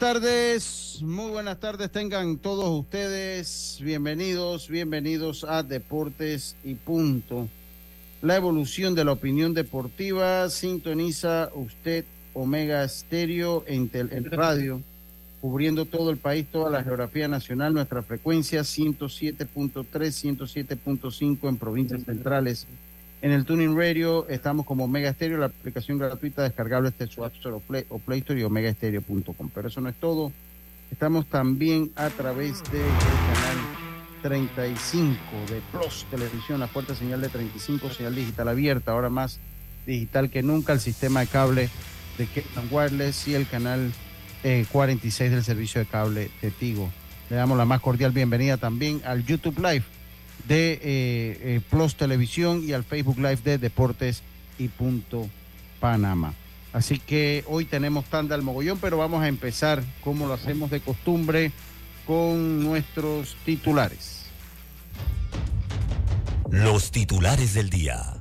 Tardes, muy buenas tardes tengan todos ustedes. Bienvenidos, bienvenidos a Deportes y Punto. La evolución de la opinión deportiva sintoniza usted Omega Stereo en, tel- en radio, cubriendo todo el país, toda la geografía nacional, nuestra frecuencia 107.3, 107.5 en provincias centrales. En el Tuning Radio estamos como Omega Stereo, la aplicación gratuita descargable desde su App Store o Play, o Play Store y omegastereo.com. Pero eso no es todo. Estamos también a través del canal 35 de Plus Televisión, la fuerte señal de 35, señal digital abierta, ahora más digital que nunca, el sistema de cable de Ketan Wireless y el canal eh, 46 del servicio de cable de Tigo. Le damos la más cordial bienvenida también al YouTube Live de eh, eh, Plus Televisión y al Facebook Live de Deportes y Punto Panamá. Así que hoy tenemos tanda al mogollón, pero vamos a empezar como lo hacemos de costumbre con nuestros titulares. Los titulares del día.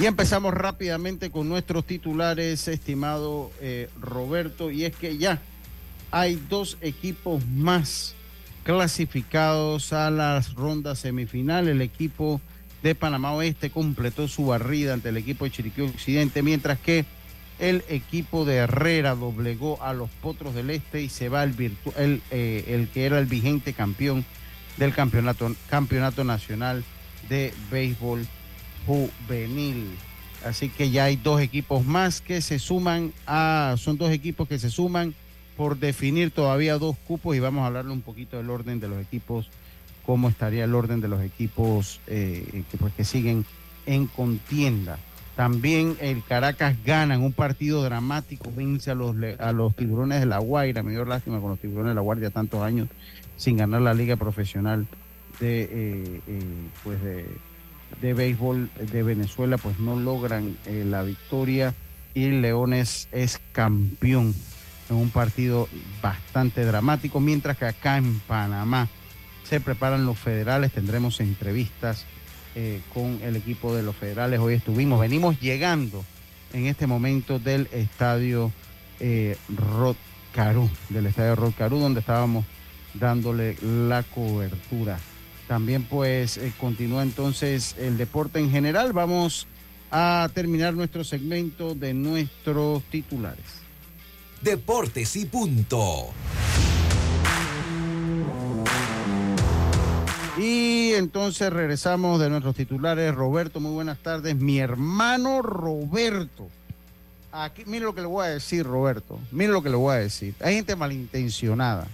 Y empezamos rápidamente con nuestros titulares, estimado eh, Roberto, y es que ya hay dos equipos más clasificados a las rondas semifinales. El equipo de Panamá Oeste completó su barrida ante el equipo de Chiriquí Occidente, mientras que el equipo de Herrera doblegó a los Potros del Este y se va el, el, eh, el que era el vigente campeón del campeonato, campeonato nacional de béisbol juvenil. Así que ya hay dos equipos más que se suman a, son dos equipos que se suman por definir todavía dos cupos y vamos a hablarle un poquito del orden de los equipos, cómo estaría el orden de los equipos eh, que, pues, que siguen en contienda. También el Caracas gana en un partido dramático, vence a los, a los tiburones de la Guaira, me dio lástima con los tiburones de la Guardia tantos años sin ganar la liga profesional de, eh, eh, pues de, de béisbol de Venezuela, pues no logran la victoria y Leones es campeón en un partido bastante dramático, mientras que acá en Panamá se preparan los federales, tendremos entrevistas eh, con el equipo de los federales. Hoy estuvimos, venimos llegando en este momento del estadio eh, Rod Caru, del estadio Rod Caru, donde estábamos dándole la cobertura. También pues eh, continúa entonces el deporte en general. Vamos a terminar nuestro segmento de nuestros titulares. Deportes y punto. Y entonces regresamos de nuestros titulares. Roberto, muy buenas tardes. Mi hermano Roberto. Aquí, mire lo que le voy a decir, Roberto. Mire lo que le voy a decir. Hay gente malintencionada.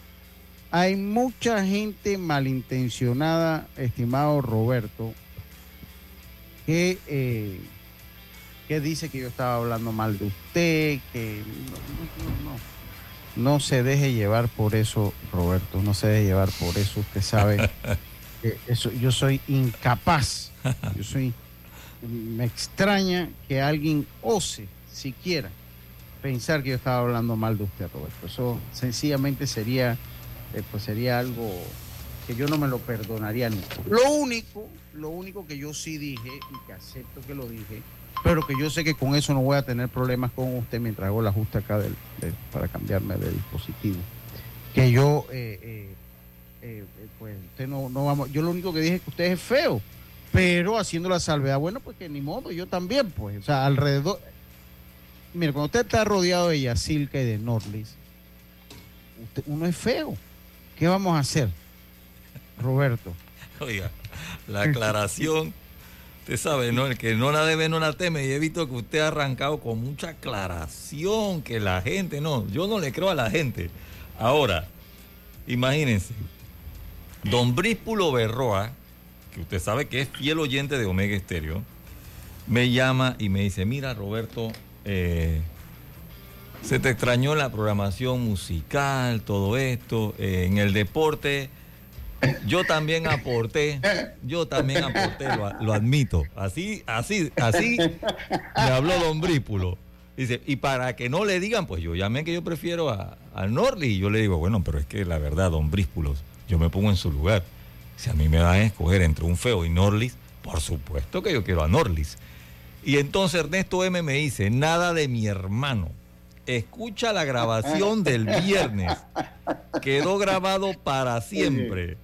Hay mucha gente malintencionada, estimado Roberto, que, eh, que dice que yo estaba hablando mal de usted, que no, no, no. No se deje llevar por eso, Roberto. No se deje llevar por eso. Usted sabe que eso, yo soy incapaz. Yo soy. Me extraña que alguien ose siquiera pensar que yo estaba hablando mal de usted, Roberto. Eso sencillamente sería, eh, pues sería algo que yo no me lo perdonaría nunca. Lo único, lo único que yo sí dije y que acepto que lo dije, pero que yo sé que con eso no voy a tener problemas con usted mientras hago el ajuste acá del, del- para cambiarme de dispositivo. Que yo, eh, eh, eh, pues usted no, no vamos, yo lo único que dije es que usted es feo, pero haciendo la salvedad, bueno, pues que ni modo, yo también, pues, o sea, alrededor. Mira, cuando usted está rodeado de Yacilca y de Norlis, uno es feo. ¿Qué vamos a hacer, Roberto? Oiga, la aclaración, usted sabe, ¿no? El que no la debe, no la teme. Y he visto que usted ha arrancado con mucha aclaración, que la gente, no, yo no le creo a la gente. Ahora, imagínense, don Bríspulo Berroa, que usted sabe que es fiel oyente de Omega Estéreo, me llama y me dice, mira Roberto, eh, se te extrañó la programación musical, todo esto, eh, en el deporte. Yo también aporté, yo también aporté, lo, admito. Así, así, así me habló Don Brípulo. Dice, y para que no le digan, pues yo llamé que yo prefiero a, al Norli. Y yo le digo, bueno, pero es que la verdad, Don Brípulo, yo me pongo en su lugar. Si a mí me van a escoger entre un feo y Norlis, por supuesto que yo quiero a Norlis. Y entonces Ernesto M me dice, nada de mi hermano escucha la grabación del viernes. Quedó grabado para siempre.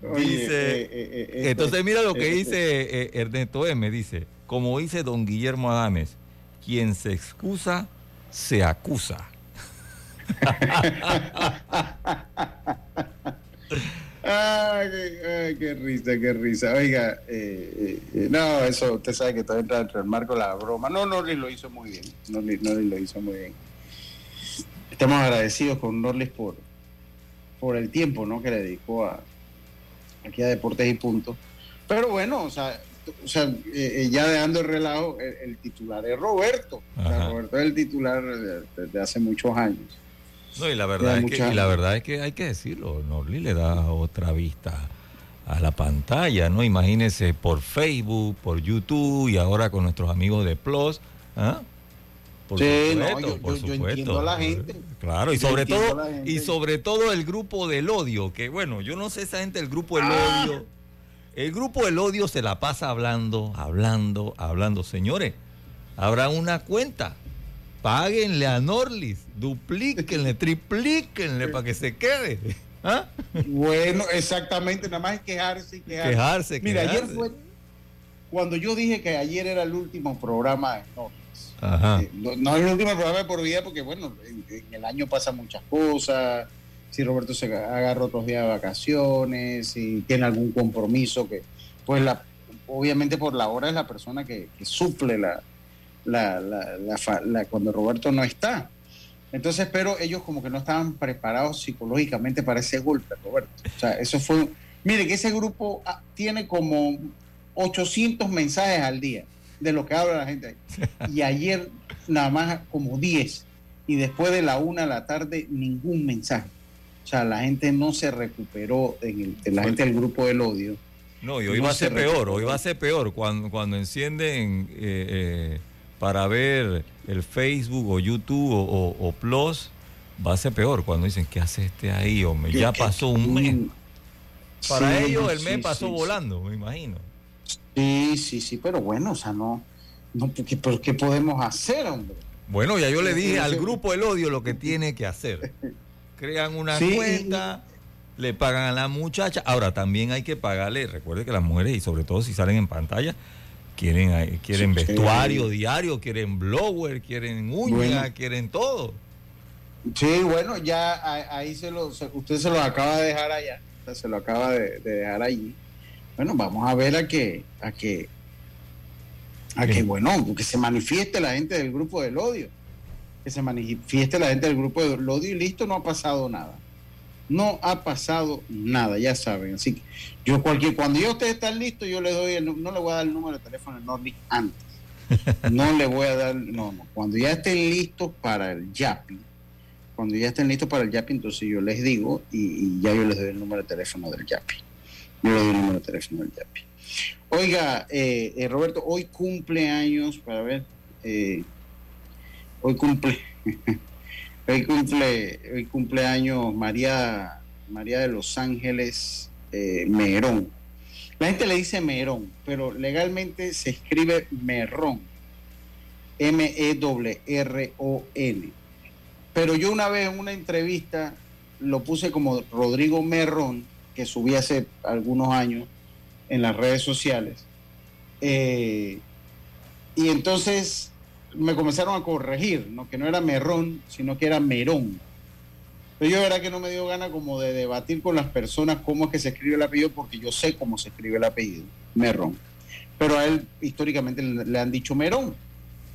Dice, eh, eh, eh, entonces mira lo que dice Ernesto M. Dice, como dice don Guillermo Adames, quien se excusa, se acusa. Ay, qué, risa, qué risa. Oiga, no, eso usted sabe que todo entra dentro del marco de la broma. No, Norlis lo hizo muy bien. Norlis, lo hizo muy bien. Estamos agradecidos con Norlis por, por el tiempo ¿no? que le dedicó a, aquí a Deportes y Puntos. Pero bueno, o sea, o sea eh, ya dejando el relajo, el, titular es Roberto. Roberto es el titular desde hace muchos años. No, y la verdad, es que, la verdad es que hay que decirlo, Norli le da otra vista a la pantalla, ¿no? Imagínese por Facebook, por YouTube y ahora con nuestros amigos de Plus, ¿ah? Por sí, supuesto, por supuesto. la gente. Claro, y sobre todo y sobre todo el grupo del odio, que bueno, yo no sé esa gente el grupo del ah. odio. El grupo del odio se la pasa hablando, hablando, hablando, señores. Habrá una cuenta Páguenle a Norlis, duplíquenle, triplíquenle para que se quede. ¿Ah? Bueno, exactamente, nada más es quejarse quejarse. Quejarse, Mira, ayer fue cuando yo dije que ayer era el último programa de Ajá. Eh, no, es el último programa de por vida porque, bueno, en, el año pasan muchas cosas. Si Roberto se agarra otros días de vacaciones, si tiene algún compromiso, que, pues, la, obviamente por la hora es la persona que suple la, la, la, cuando Roberto no está. Entonces, pero ellos como que no estaban preparados psicológicamente para ese golpe, Roberto. O sea, eso fue... Mire, que ese grupo ah, tiene como 800 mensajes al día de lo que habla la gente. Y ayer nada más como 10. Y después de la una de la tarde, ningún mensaje. O sea, la gente no se recuperó, en el, la gente del grupo del odio. No, y hoy va a ser peor, hoy va a ser peor. Cuando, cuando encienden eh, eh, para ver el Facebook o YouTube o, Plus, va a ser peor cuando dicen, ¿qué hace este ahí? O ya pasó un mes. Para ellos el mes pasó volando, me imagino. Sí, sí, sí, pero bueno, o sea, no, no ¿pero qué podemos hacer, hombre? Bueno, ya yo le dije al grupo El Odio lo que tiene que hacer. Crean una cuenta, le pagan a la muchacha. Ahora, también hay que pagarle, recuerde que las mujeres, y sobre todo si salen en pantalla, Quieren, eh, quieren vestuario diario, quieren blower, quieren uñas, quieren todo. Sí, bueno, ya ahí se lo, usted se lo acaba de dejar allá, se lo acaba de, dejar allí. Bueno, vamos a ver a que, a que, a que, bueno, que se manifieste la gente del grupo del odio, que se manifieste la gente del grupo del odio y listo, no ha pasado nada. No ha pasado nada, ya saben. Así que yo cualquier, cuando yo ustedes están listos, yo le doy el, no le voy a dar el número de teléfono de Nordic antes. No le voy a dar, no, no. Cuando ya estén listos para el YAPI, cuando ya estén listos para el YAPI, entonces yo les digo y, ya yo les doy el número de teléfono del YAPI. Yo le doy el número de teléfono del YAPI. Oiga, eh, eh, Roberto, hoy cumple años, para ver, eh, hoy cumple, hoy cumple, hoy cumpleaños María, María de los Ángeles Merón. La gente le dice Merón, pero legalmente se escribe Merrón. M-E-R-R-O-N. Pero yo una vez en una entrevista lo puse como Rodrigo Merrón, que subí hace algunos años, en las redes sociales. Eh, y entonces me comenzaron a corregir, ¿no? que no era Merrón, sino que era Merón. Pero yo verdad que no me dio gana como de debatir con las personas cómo es que se escribe el apellido, porque yo sé cómo se escribe el apellido, Merrón. Pero a él históricamente le han dicho Merón.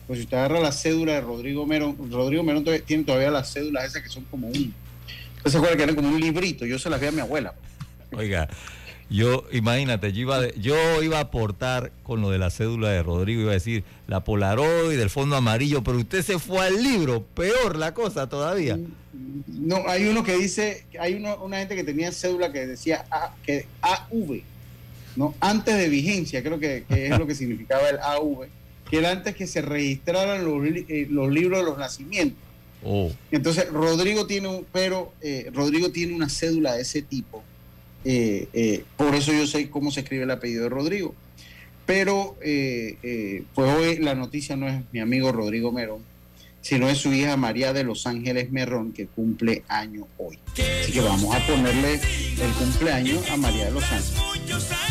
Pues si usted agarra la cédula de Rodrigo Merón, Rodrigo Merón tiene todavía las cédulas esas que son como un... Se acuerda que eran como un librito, yo se las vi a mi abuela. Oiga, yo, imagínate, yo iba, yo iba a aportar con lo de la cédula de Rodrigo, iba a decir la Polaroid del fondo amarillo, pero usted se fue al libro, peor la cosa todavía. No, hay uno que dice, hay una gente que tenía cédula que decía A, que AV, ¿no? Antes de vigencia, creo que, es lo que significaba el AV, que era antes que se registraran los, eh, los libros de los nacimientos. Oh. Entonces, Rodrigo tiene un, pero eh, Rodrigo tiene una cédula de ese tipo eh, eh, por eso yo sé cómo se escribe el apellido de Rodrigo. Pero eh, pues hoy la noticia no es mi amigo Rodrigo Merón, sino es su hija María de Los Ángeles Merón, que cumple año hoy. Así que vamos a ponerle el cumpleaños a María de Los Ángeles.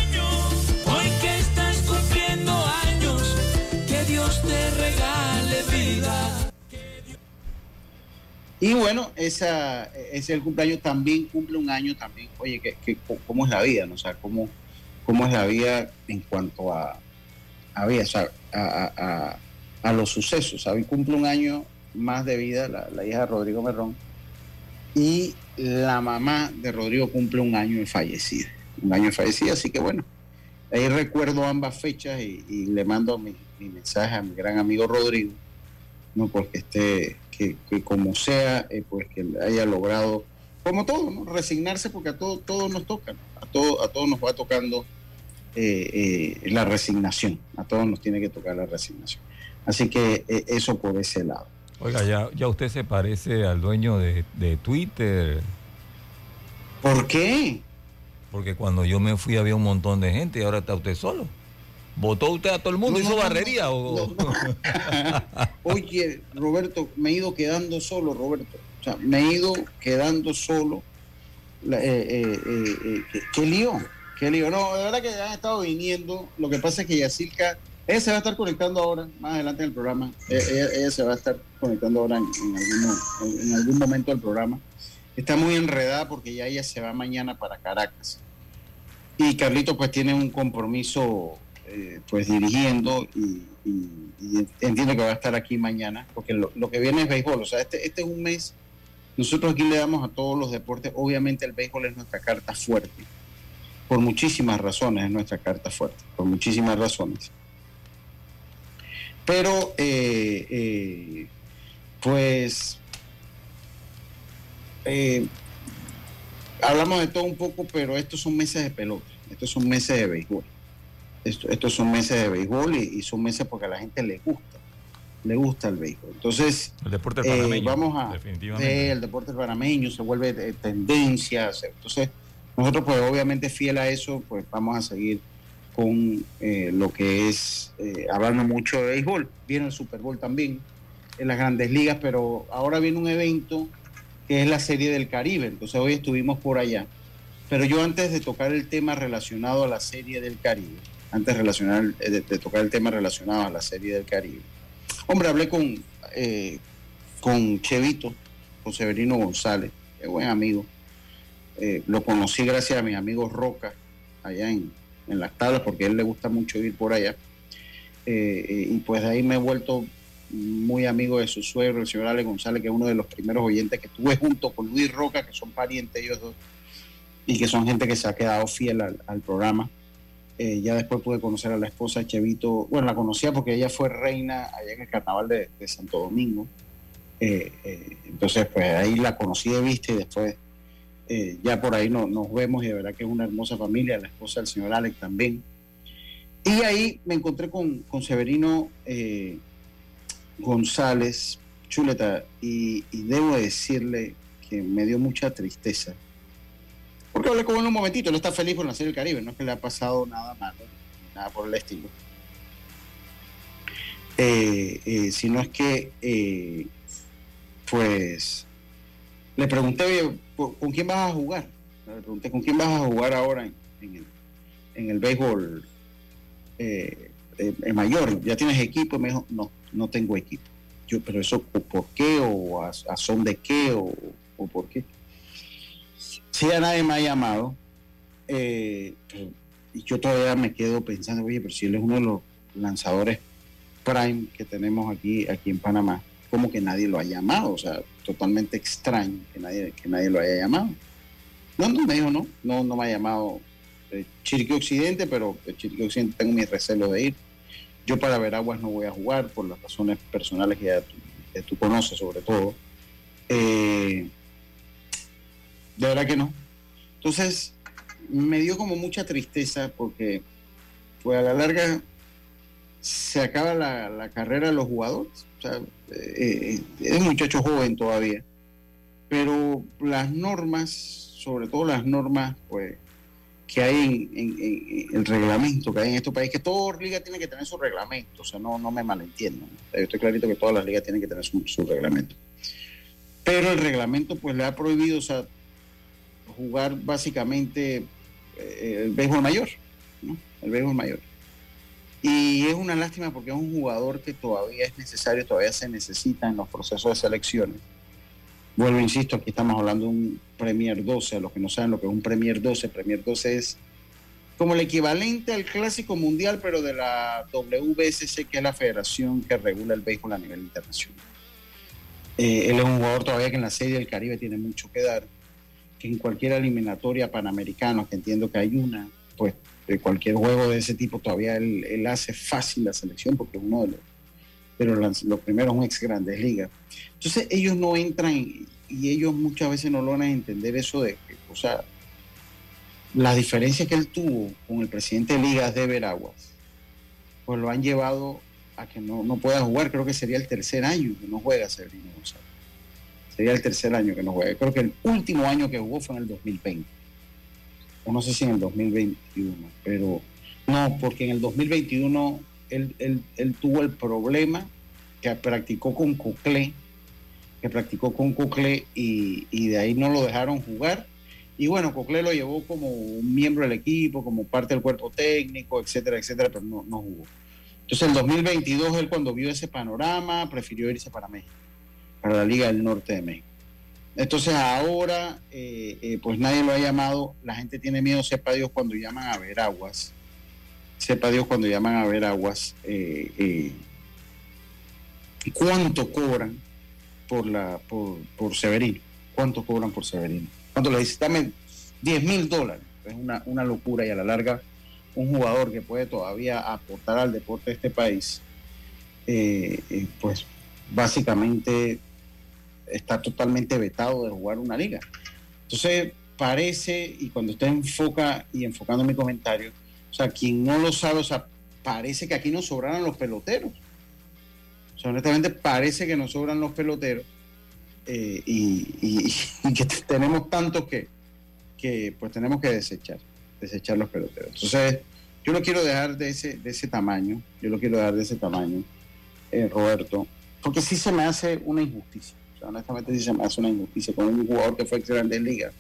Y bueno, esa, es el cumpleaños también cumple un año también. Oye, que, ¿cómo es la vida? ¿no? Sea, ¿cómo, cómo es la vida en cuanto a, a vida, sea, a, a, los sucesos? ¿sabes? Cumple un año más de vida la, hija de Rodrigo Merrón. Y la mamá de Rodrigo cumple un año de fallecida. Un año de fallecida, así que bueno, ahí recuerdo ambas fechas y, le mando mi, mi mensaje a mi gran amigo Rodrigo, no porque esté que, como sea, eh, pues que haya logrado, como todo, ¿no? resignarse porque a todos todo nos toca, a, todo, a todos nos va tocando eh, eh, la resignación, a todos nos tiene que tocar la resignación. Así que eso por ese lado. Oiga, ya, ya usted se parece al dueño de, de Twitter. ¿Por qué? Porque cuando yo me fui había un montón de gente y ahora está usted solo. ¿Votó usted a todo el mundo? ¿Hizo barrería? o... Oye, Roberto, me he ido quedando solo, Roberto. O sea, me he ido quedando solo. Eh, eh, eh, ¿Qué lío? ¿Qué lío? No, de verdad que han estado viniendo. Lo que pasa es que Yacirca, ella se va a estar conectando ahora, más adelante en el programa. Ella, se va a estar conectando ahora en, en algún momento del programa. Está muy enredada porque ya ella se va mañana para Caracas. Y Carlito pues tiene un compromiso eh, pues dirigiendo y, entiendo que va a estar aquí mañana, porque lo, que viene es béisbol, o sea, este, este es un mes, nosotros aquí le damos a todos los deportes, obviamente el béisbol es nuestra carta fuerte, por muchísimas razones es nuestra carta fuerte, por muchísimas razones. Pero, eh, eh, pues, hablamos de todo un poco, pero estos son meses de pelota, estos son meses de béisbol estos son meses de béisbol y, son meses porque a la gente le gusta, le gusta el béisbol. Entonces, el deporte eh, panameño, vamos a, definitivamente. el deporte panameño se vuelve de, tendencia. Entonces, nosotros pues obviamente fiel a eso, pues vamos a seguir con eh, lo que es eh, hablando mucho de béisbol. Viene el Super Bowl también en las grandes ligas, pero ahora viene un evento que es la Serie del Caribe. Entonces hoy estuvimos por allá. Pero yo antes de tocar el tema relacionado a la Serie del Caribe, antes relacionar, eh, de, tocar el tema relacionado a la serie del Caribe. Hombre, hablé con, eh, con Chevito, con Severino González, es buen amigo. Eh, lo conocí gracias a mi amigo Roca, allá en, en, las tablas, porque a él le gusta mucho ir por allá. y pues de ahí me he vuelto muy amigo de su suegro, el señor Ale González, que es uno de los primeros oyentes que tuve junto con Luis Roca, que son parientes ellos dos, y que son gente que se ha quedado fiel al programa. Eh, ya después pude conocer a la esposa Chevito. Bueno, la conocía porque ella fue reina allá en el carnaval de, Santo Domingo. Eh, eh, entonces, pues ahí la conocí de vista y después ya por ahí no, nos vemos y de verdad que es una hermosa familia, la esposa del señor Alex también. Y ahí me encontré con, con Severino González Chuleta y debo decirle que me dio mucha tristeza porque hablé con él un momentito, él está feliz por nacer el Caribe, no es que le ha pasado nada malo, nada por el estilo. Eh, eh, sino es que, eh, pues, le pregunté, ¿con quién vas a jugar? Le pregunté, ¿con quién vas a jugar ahora en, el béisbol eh, eh, mayor, ya tienes equipo, me dijo, no, no tengo equipo. Yo, pero eso, ¿por qué? ¿O a, son de qué? O, por qué? Ya nadie me ha llamado, eh, y yo todavía me quedo pensando, oye, pero si él es uno de los lanzadores prime que tenemos aquí, aquí en Panamá, como que nadie lo ha llamado, o sea, totalmente extraño que nadie, que nadie lo haya llamado. No, no me dijo, no, no, no me ha llamado eh, Chiriquí Occidente, pero Chiriquí Occidente tengo mi recelo de ir. Yo para Veraguas no voy a jugar por las razones personales que ya tú, conoces sobre todo. Eh, de verdad que no. Entonces, me dio como mucha tristeza porque pues a la larga se acaba la, carrera de los jugadores. O sea, eh, eh, es muchacho joven todavía. Pero las normas, sobre todo las normas, pues que hay en, el reglamento que hay en estos países, que toda liga tiene que tener su reglamento, o sea, no, no me malentiendo. Yo estoy clarito que todas las ligas tienen que tener su, reglamento. Pero el reglamento pues le ha prohibido, o sea, jugar básicamente eh, el béisbol mayor, ¿no? El béisbol mayor. Y es una lástima porque es un jugador que todavía es necesario, todavía se necesita en los procesos de selecciones Vuelvo, insisto, aquí estamos hablando de un Premier 12, a los que no saben lo que es un Premier 12, Premier 12 es como el equivalente al Clásico Mundial, pero de la WBSC, que es la federación que regula el béisbol a nivel internacional. Eh, él es un jugador todavía que en la Serie del Caribe tiene mucho que dar, en cualquier eliminatoria panamericana, que entiendo que hay una, pues de cualquier juego de ese tipo todavía él, hace fácil la selección porque es uno de los pero los primeros son ex grandes ligas. Entonces ellos no entran y ellos muchas veces no logran entender eso de que, o sea, la diferencia que él tuvo con el presidente de ligas de Veraguas, pues lo han llevado a que no, no pueda jugar. Creo que sería el tercer año que no juega Severino González. Sería el tercer año que no juega. Creo que el último año que jugó fue en el 2020. O no sé si en el 2021, pero no, porque en el 2021 él, tuvo el problema que practicó con Cocle, que practicó con Cocle y, de ahí no lo dejaron jugar. Y bueno, Cocle lo llevó como un miembro del equipo, como parte del cuerpo técnico, etcétera, etcétera, pero no, no jugó. Entonces, en 2022, él cuando vio ese panorama, prefirió irse para México, para la Liga del Norte de México. Entonces, ahora, eh, eh, pues nadie lo ha llamado. La gente tiene miedo, sepa Dios, cuando llaman a Veraguas sepa Dios cuando llaman a ver aguas, eh, cuánto cobran por la por, Severino, cuánto cobran por Severino. Cuando le dicen, dame 10 mil dólares, es una, locura y a la larga un jugador que puede todavía aportar al deporte de este país, pues básicamente está totalmente vetado de jugar una liga. Entonces parece, y cuando usted enfoca y enfocando mi comentario, o sea, quien no lo sabe, o sea, parece que aquí nos sobran los peloteros. Honestamente parece que nos sobran los peloteros eh, y, que tenemos tantos que, que pues tenemos que desechar, desechar los peloteros. Entonces, yo lo quiero dejar de ese, de ese tamaño, yo lo quiero dejar de ese tamaño, eh, Roberto, porque sí se me hace una injusticia. Honestamente sí se me hace una injusticia con un jugador que fue ex grande liga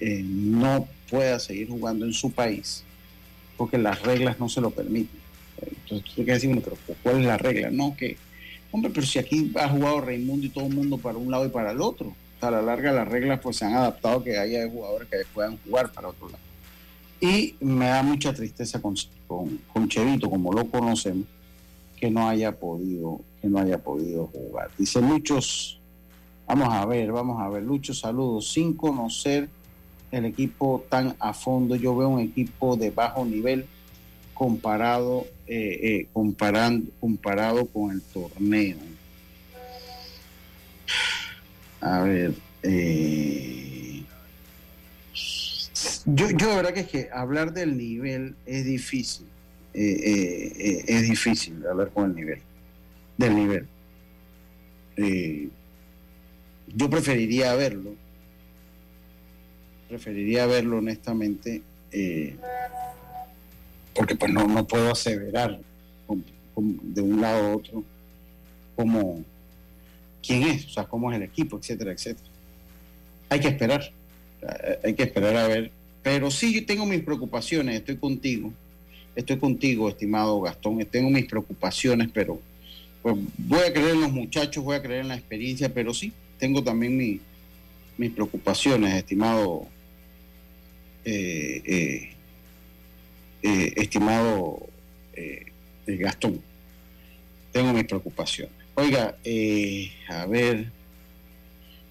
eh, no pueda seguir jugando en su país porque las reglas no se lo permiten. Entonces tú te decir, pero ¿cuál es la regla? No, que, hombre, pero si aquí ha jugado Raimundo y todo el mundo para un lado y para el otro. a la larga las reglas pues se han adaptado que haya jugadores que puedan jugar para otro lado. Y me da mucha tristeza con, con, Chevito, como lo conocemos, que no haya podido, que no haya podido jugar. Dice muchos, vamos a ver, vamos a ver, Lucho, saludos, sin conocer el equipo tan a fondo. Yo veo un equipo de bajo nivel comparado, eh, eh, comparando, comparado con el torneo. A ver, eh, yo, yo de verdad que es que hablar del nivel es difícil. es difícil hablar con el nivel, del nivel. Yo preferiría verlo preferiría verlo honestamente, eh, porque pues no, no puedo aseverar de un lado a otro como quién es, o sea, cómo es el equipo, etcétera, etcétera. Hay que esperar, hay que esperar a ver Pero sí, yo tengo mis preocupaciones, estoy contigo. Estoy contigo, estimado Gastón. Tengo mis preocupaciones, pero pues, voy a creer en los muchachos, voy a creer en la experiencia, pero sí, tengo también mis preocupaciones, estimado eh, eh, eh, estimado Gastón. Tengo mis preocupaciones. Oiga, a ver,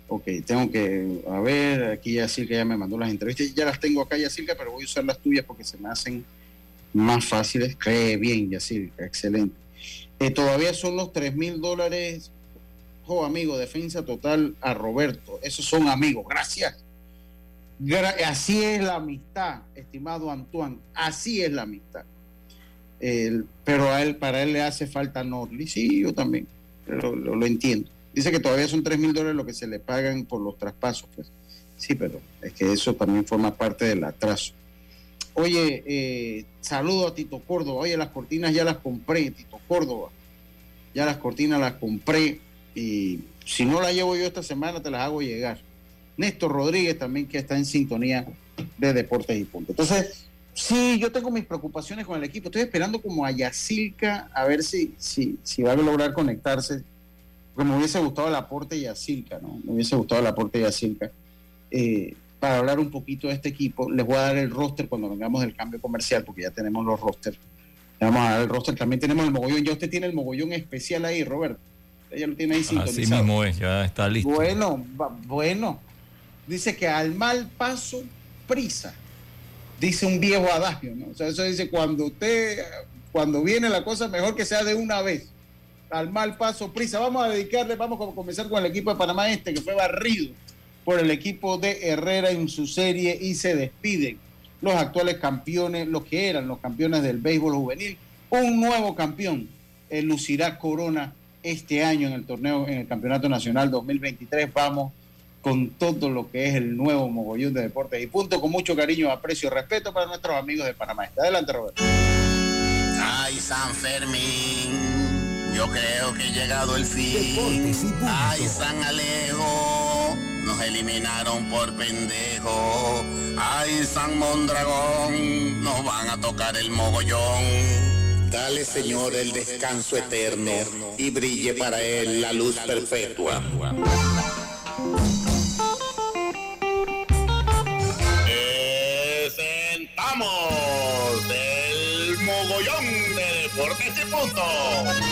ok, tengo que, a ver, aquí ya Silka ya me mandó las entrevistas, ya las tengo acá ya Silka, pero voy a usar las tuyas porque se me hacen más fáciles. Cree bien, Yacirca, excelente. todavía son los 3 mil dólares, amigo, defensa total a Roberto. Esos son amigos, gracias. Así es la amistad, estimado Antoine. Así es la amistad. pero a él, para él le hace falta Norley. Sí, yo también. Lo, entiendo. Dice que todavía son 3 mil dólares lo que se le pagan por los traspasos. Pues. Sí, pero es que eso también forma parte del atraso. Oye, eh, saludo a Tito Córdoba. Oye, las cortinas ya las compré, Tito Córdoba. Ya las cortinas las compré. Y si no las llevo yo esta semana, te las hago llegar. Néstor Rodríguez también que está en sintonía de Deportes y Punto. Entonces, sí, yo tengo mis preocupaciones con el equipo. Estoy esperando como a Yacilca a ver si, si, si va a lograr conectarse. Porque me hubiese gustado el aporte de Yacilca, ¿no? Me hubiese gustado el aporte de Yacilca. Eh, para hablar un poquito de este equipo, les voy a dar el roster cuando vengamos del cambio comercial, porque ya tenemos los rosters. Vamos a dar el roster. También tenemos el mogollón. Ya usted tiene el mogollón especial ahí, Roberto. Ya lo tiene ahí sintonizado. Así mismo es, ya está listo. Bueno, bueno dice que al mal paso, prisa. Dice un viejo adagio, ¿no? O sea, eso dice cuando usted, cuando viene la cosa, mejor que sea de una vez. Al mal paso, prisa. Vamos a dedicarle, vamos a comenzar con el equipo de Panamá Este, que fue barrido por el equipo de Herrera en su serie y se despiden los actuales campeones, los que eran los campeones del béisbol juvenil. Un nuevo campeón lucirá Corona este año en el torneo, en el Campeonato Nacional 2023. Vamos con todo lo que es el nuevo mogollón de deportes y punto, con mucho cariño, aprecio y respeto para nuestros amigos de Panamá. Adelante, Roberto. Ay, San Fermín, yo creo que ha llegado el fin. Ay, San Alejo, nos eliminaron por pendejo. Ay, San Mondragón, nos van a tocar el mogollón. Dale, Señor, el descanso eterno y brille para él la luz perpetua. del mogollón de deportes y punto.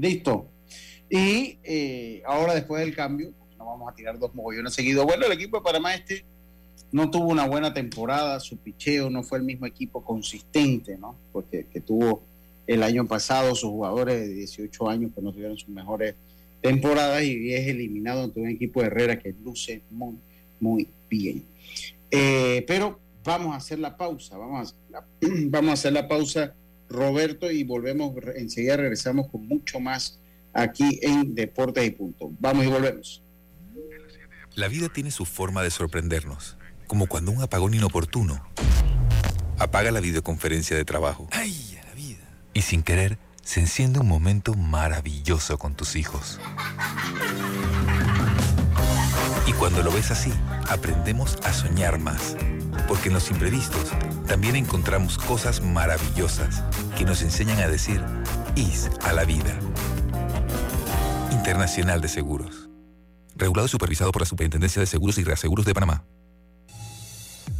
Listo. Y eh, ahora después del cambio, no vamos a tirar dos mogollones seguidos. Bueno, el equipo de Panamá este no tuvo una buena temporada, su picheo no fue el mismo equipo consistente, ¿no? Porque que tuvo el año pasado sus jugadores de 18 años que no tuvieron sus mejores temporadas y es eliminado ante un equipo de Herrera que luce muy, muy bien. Eh, pero vamos a hacer la pausa, vamos vamos a hacer la pausa Roberto y volvemos, enseguida regresamos con mucho más aquí en Deportes y Punto. Vamos y volvemos. La vida tiene su forma de sorprendernos, como cuando un apagón inoportuno apaga la videoconferencia de trabajo. ¡Ay, la vida! Y sin querer, se enciende un momento maravilloso con tus hijos. Y cuando lo ves así, aprendemos a soñar más porque en los imprevistos también encontramos cosas maravillosas que nos enseñan a decir IS a la vida. Internacional de Seguros. Regulado y supervisado por la Superintendencia de Seguros y Reaseguros de Panamá.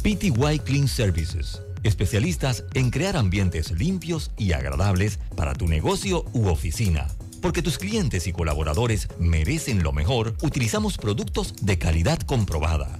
PTY Clean Services. Especialistas en crear ambientes limpios y agradables para tu negocio u oficina. Porque tus clientes y colaboradores merecen lo mejor, utilizamos productos de calidad comprobada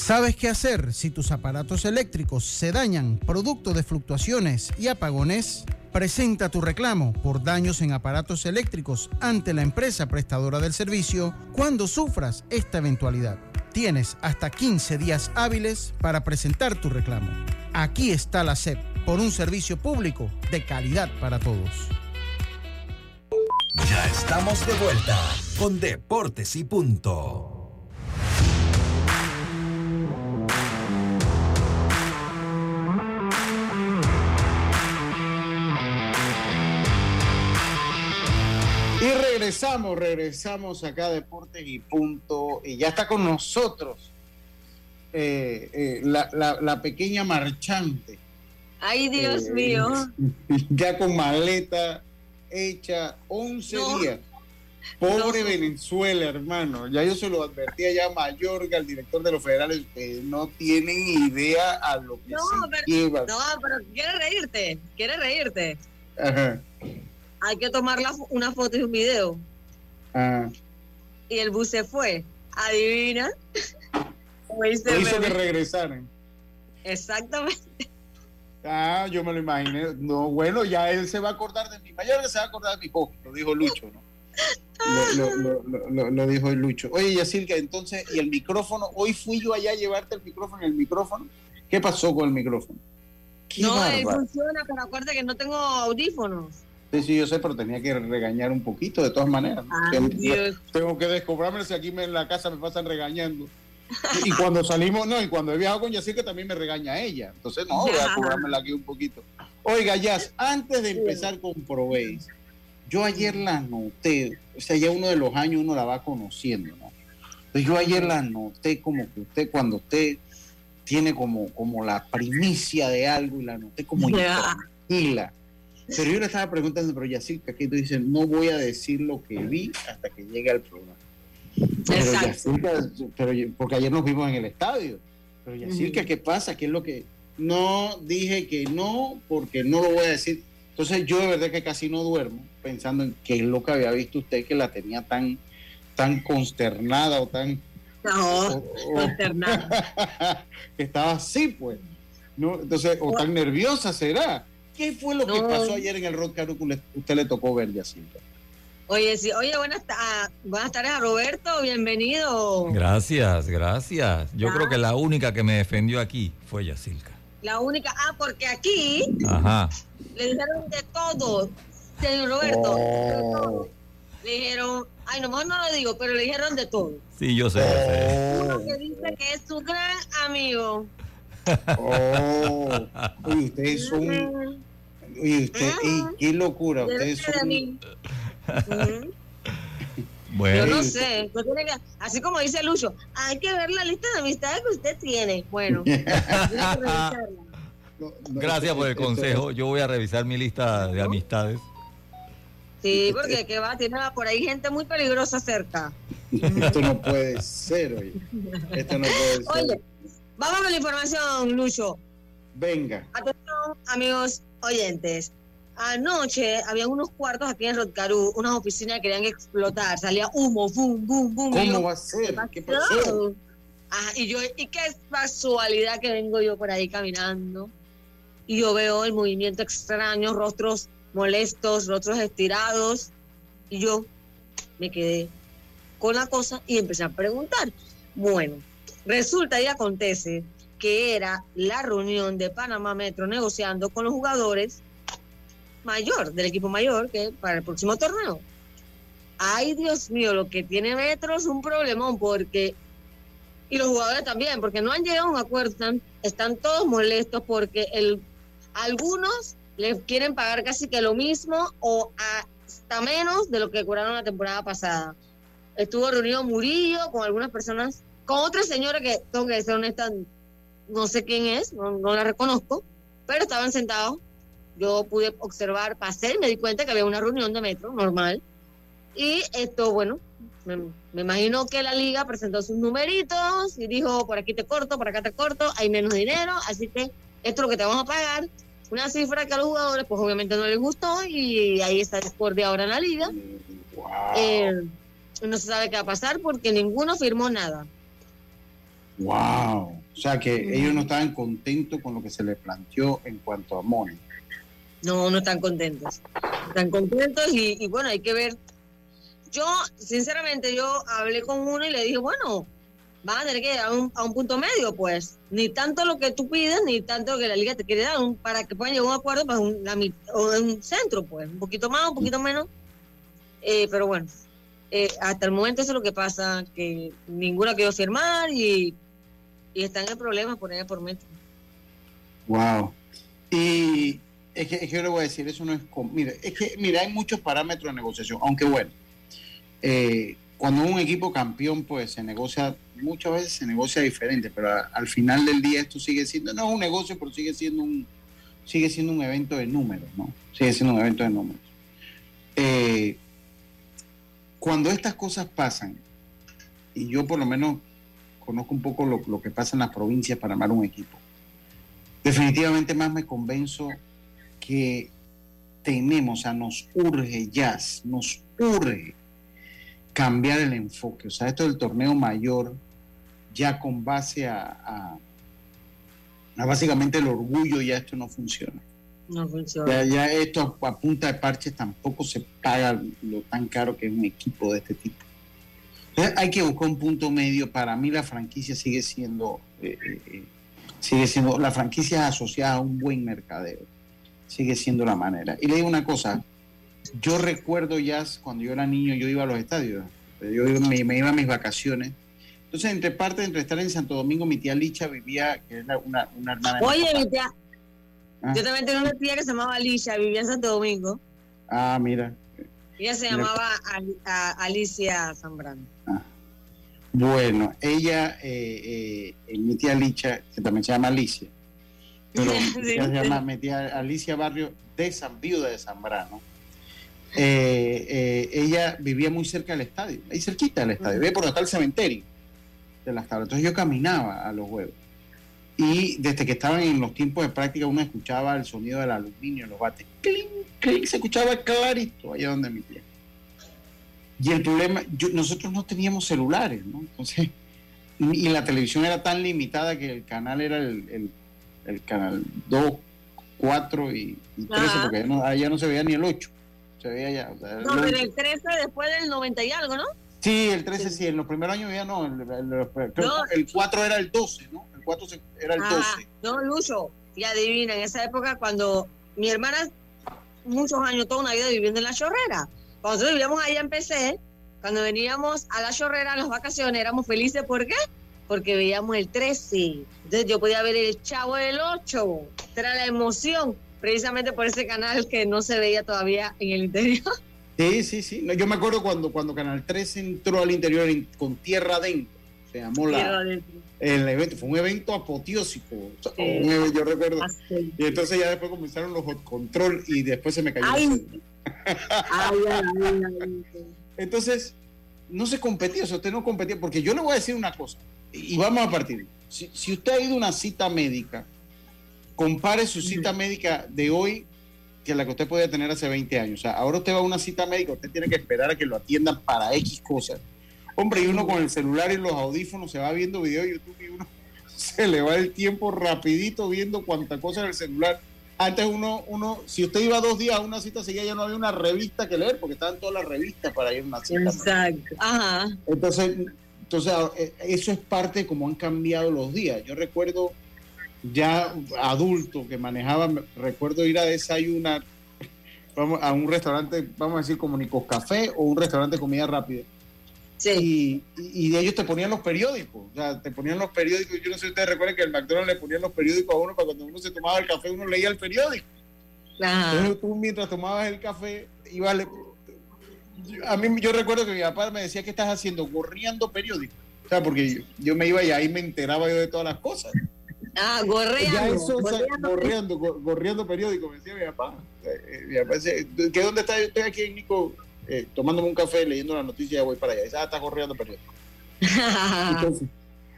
¿Sabes qué hacer si tus aparatos eléctricos se dañan producto de fluctuaciones y apagones? Presenta tu reclamo por daños en aparatos eléctricos ante la empresa prestadora del servicio cuando sufras esta eventualidad. Tienes hasta 15 días hábiles para presentar tu reclamo. Aquí está la SEP por un servicio público de calidad para todos. Ya estamos de vuelta con Deportes y Punto. Regresamos, regresamos acá a Deportes y Punto. Y ya está con nosotros eh, eh, la, la, la, pequeña marchante. Ay, Dios eh, mío. Ya con maleta hecha 11 no. días. Pobre no. Venezuela, hermano. Ya yo se lo advertía ya a Mayorga, al director de los federales, que no tienen idea a lo que no, se pero, lleva. No, pero quiere reírte, quiere reírte. Ajá. Hay que tomar la, una foto y un video. Ajá. Y el bus se fue. Adivina. Hizo que regresaran. Exactamente. Ah, yo me lo imaginé. No, bueno, ya él se va a acordar de mi mayor, se va a acordar de mi hijo, lo dijo Lucho, ¿no? Lo, lo, lo, lo, lo dijo Lucho. Oye, Yacirca, entonces, ¿y el micrófono? Hoy fui yo allá a llevarte el micrófono, el micrófono. ¿Qué pasó con el micrófono? Qué no, él funciona, pero acuérdate que no tengo audífonos. Sí, sí, yo sé, pero tenía que regañar un poquito de todas maneras. Ay, Dios. Tengo que descobrarme si aquí en la casa me pasan regañando. Y cuando salimos, no, y cuando he viajado con Yacirca también me regaña ella. Entonces, no, voy a cobrármela aquí un poquito. Oiga, Yas, antes de empezar con Proveis, yo ayer la noté, o sea, ya uno de los años uno la va conociendo, ¿no? Entonces yo ayer la noté como que usted, cuando usted tiene como, como la primicia de algo y la noté como Ya. intranquila. Pero yo le estaba preguntando, pero Yacirca, que tú dices, no voy a decir lo que vi hasta que llegue al programa. Pero Exacto. Yacirca, pero, porque ayer nos vimos en el estadio. Pero Yacirca, ¿qué pasa? ¿Qué es lo que.? No dije que no, porque no lo voy a decir. Entonces, yo de verdad que casi no duermo pensando en qué es lo que había visto usted que la tenía tan, tan consternada o tan. No, o- o- consternada. que estaba así, pues. ¿no? Entonces, o tan nerviosa será. ¿Qué fue lo que pasó ayer en el Rock le- usted le tocó ver, Yacirca? Oye, sí, oye, buenas, ta- buenas tardes a Roberto, bienvenido. Gracias, gracias. Yo creo que la única que me defendió aquí fue Yacilca. La única, ah, porque aquí Ajá. le dijeron de todo, señor Roberto. todo. Le dijeron, ay, nomás no lo digo, pero le dijeron de todo. Sí, yo sé, yo sé. Uno que dice que es su gran amigo. Oh, oye, ustedes son. Oye, usted, ey, qué locura. Ustedes son. Mm. Yo Bueno, no sé, usted tiene que- así como dice Lucho, hay que ver la lista de amistades que usted tiene. Bueno, hay que revisarla. No, no, gracias por el consejo. Yo voy a revisar mi lista de amistades. Sí, porque que va, tiene por ahí gente muy peligrosa cerca. Esto no puede ser, oye. Esto no puede ser. Oye, vamos con la información, Lucho. Venga. Atención, amigos oyentes. Anoche había unos cuartos aquí en Rotcarú, unas oficinas que querían explotar, salía humo, boom, boom, boom. y yo, ¿Cómo va a ser? ¿Qué pasó? Ajá, y yo, y qué casualidad que vengo yo por ahí caminando y yo veo el movimiento extraño, rostros molestos, rostros estirados, y yo me quedé con la cosa y empecé a preguntar. Bueno, resulta y acontece que era la reunión de Panamá Metro negociando con los jugadores mayor, del equipo mayor, que para el próximo torneo. Ay, Dios mío, lo que tiene Metro es un problemón porque y los jugadores también, porque no han llegado a un acuerdo, están, todos molestos porque el, algunos les quieren pagar casi que lo mismo o hasta menos de lo que cobraron la temporada pasada. Estuvo reunido Murillo con algunas personas, con otra señora que, tengo que ser honesta, no sé quién es, no, no la reconozco, pero estaban sentados. Yo pude observar, pasé y me di cuenta que había una reunión de metro normal. Y esto, bueno, me, me, imagino que la liga presentó sus numeritos y dijo, por aquí te corto, por acá te corto, hay menos dinero, así que esto es lo que te vamos a pagar. Una cifra que a los jugadores pues obviamente no les gustó y ahí está discordia ahora en la liga. Eh, no se sabe qué va a pasar porque ninguno firmó nada. Wow. O sea que ellos no estaban contentos con lo que se les planteó en cuanto a money. No, no están contentos. Están contentos y, y bueno, hay que ver yo, sinceramente, yo hablé con uno y le dije, bueno, van a tener que llegar a un, a un, punto medio, pues. Ni tanto lo que tú pides, ni tanto lo que la liga te quiere dar, para que puedan llegar a un acuerdo, pues, un, la, o un centro, pues. Un poquito más, un poquito menos. Eh, pero bueno, eh, hasta el momento eso es lo que pasa, que ninguno quiere firmar y, y están en problemas por ahí por metro. Wow. Y es que, es que yo le voy a decir, eso no es... Mira, es que, mira, hay muchos parámetros de negociación, aunque bueno eh, cuando un equipo campeón, pues se negocia, muchas veces se negocia diferente, pero al final del día esto sigue siendo, no es un negocio, pero sigue siendo un, sigue siendo un evento de números, ¿no? Sigue siendo un evento de números. Eh, cuando estas cosas pasan, y yo por lo menos conozco un poco lo, lo que pasa en las provincias para armar un equipo, definitivamente más me convenzo que tenemos, o sea, nos urge jazz, nos urge cambiar el enfoque. O sea, esto del torneo mayor, ya con base a, a, básicamente el orgullo, ya esto no funciona. No funciona. Ya, esto a, punta de parches tampoco se paga lo tan caro que es un equipo de este tipo. Entonces hay que buscar un punto medio. Para mí la franquicia sigue siendo, eh, eh, sigue siendo, la franquicia asociada a un buen mercadeo. Sigue siendo la manera. Y le digo una cosa, yo recuerdo ya cuando yo era niño, yo iba a los estadios. Yo me, iba a mis vacaciones. Entonces, entre parte, entre estar en Santo Domingo, mi tía Licha vivía, que es una, una hermana. Oye, mi tía. Ah. Yo también tenía una tía que se llamaba Licha, vivía en Santo Domingo. Ah, mira. Ella se llamaba Alicia Zambrano. Bueno, ella, eh, eh, mi tía Licha, que también se llama Alicia, pero se llama mi tía Alicia Barrio de San Viuda de Zambrano eh, eh, ella vivía muy cerca del estadio, ahí cerquita del estadio, vivía por donde está el cementerio de las tablas. Entonces yo caminaba a los huevos. Y desde que estaban en los tiempos de práctica, uno escuchaba el sonido del aluminio en los bates. ¡Clink, Se escuchaba clarito allá donde mi pie. Y el problema, nosotros no teníamos celulares, ¿no? Entonces, y, la televisión era tan limitada que el canal era el, canal 2, 4 y, 13, porque allá no, no se veía ni el 8 se veía ya. no, pero el 13 después del 90 y algo, ¿no? Sí, el 13 sí, en los primeros años ya no, el, 4 era el 12, ¿no? El 4 era el 12. no, Lucho, y adivina, en esa época cuando mi hermana, muchos años, toda una vida viviendo en la chorrera, cuando nosotros vivíamos allá en PC, cuando veníamos a la chorrera en las vacaciones, éramos felices, ¿por qué? Porque veíamos el 13, entonces yo podía ver el chavo del 8, era la emoción precisamente por ese canal que no se veía todavía en el interior. Sí, sí, sí. yo me acuerdo cuando, cuando Canal 3 entró al interior con Tierra Adentro. Se llamó la, el evento. Fue un evento apoteósico. yo recuerdo. Y entonces ya después comenzaron los control y después se me cayó. Entonces, no se competía. O sea, usted no competía. Porque yo le voy a decir una cosa. Y vamos a partir. Si, si usted ha ido a una cita médica compare su cita médica de hoy que la que usted podía tener hace 20 años. O sea, ahora usted va a una cita médica, usted tiene que esperar a que lo atiendan para X cosas. Hombre, y uno con el celular y los audífonos se va viendo video de YouTube y uno se le va el tiempo rapidito viendo cuánta cosa en el celular. Antes uno, uno, si usted iba dos días a una cita seguida, ya no había una revista que leer, porque estaban todas las revistas para ir a una cita. Exacto. Ajá. Entonces, entonces, eh, eso es parte de cómo han cambiado los días. Yo recuerdo ya adulto que manejaba, recuerdo ir a desayunar vamos, a un restaurante, vamos a decir como Nicos Café o un restaurante de comida rápida. Y, y, ellos te ponían los periódicos, o sea, te ponían los periódicos. Yo no sé si ustedes recuerdan que el McDonald's le ponían los periódicos a uno para cuando uno se tomaba el café, uno leía el periódico. Entonces tú mientras tomabas el café, ibas. A mí, yo recuerdo que mi papá me decía, ¿qué estás haciendo? Gorriando periódicos. O sea, porque yo, me iba y ahí me enteraba yo de todas las cosas. Ah, gorreando. gorreando, gorreando, periódicos, me decía mi papá. Eh, eh, mi papá decía, ¿qué dónde está? Estoy aquí en Nico eh, tomándome un café, leyendo la noticia, voy para allá. Dice, ah, está corriendo periódico.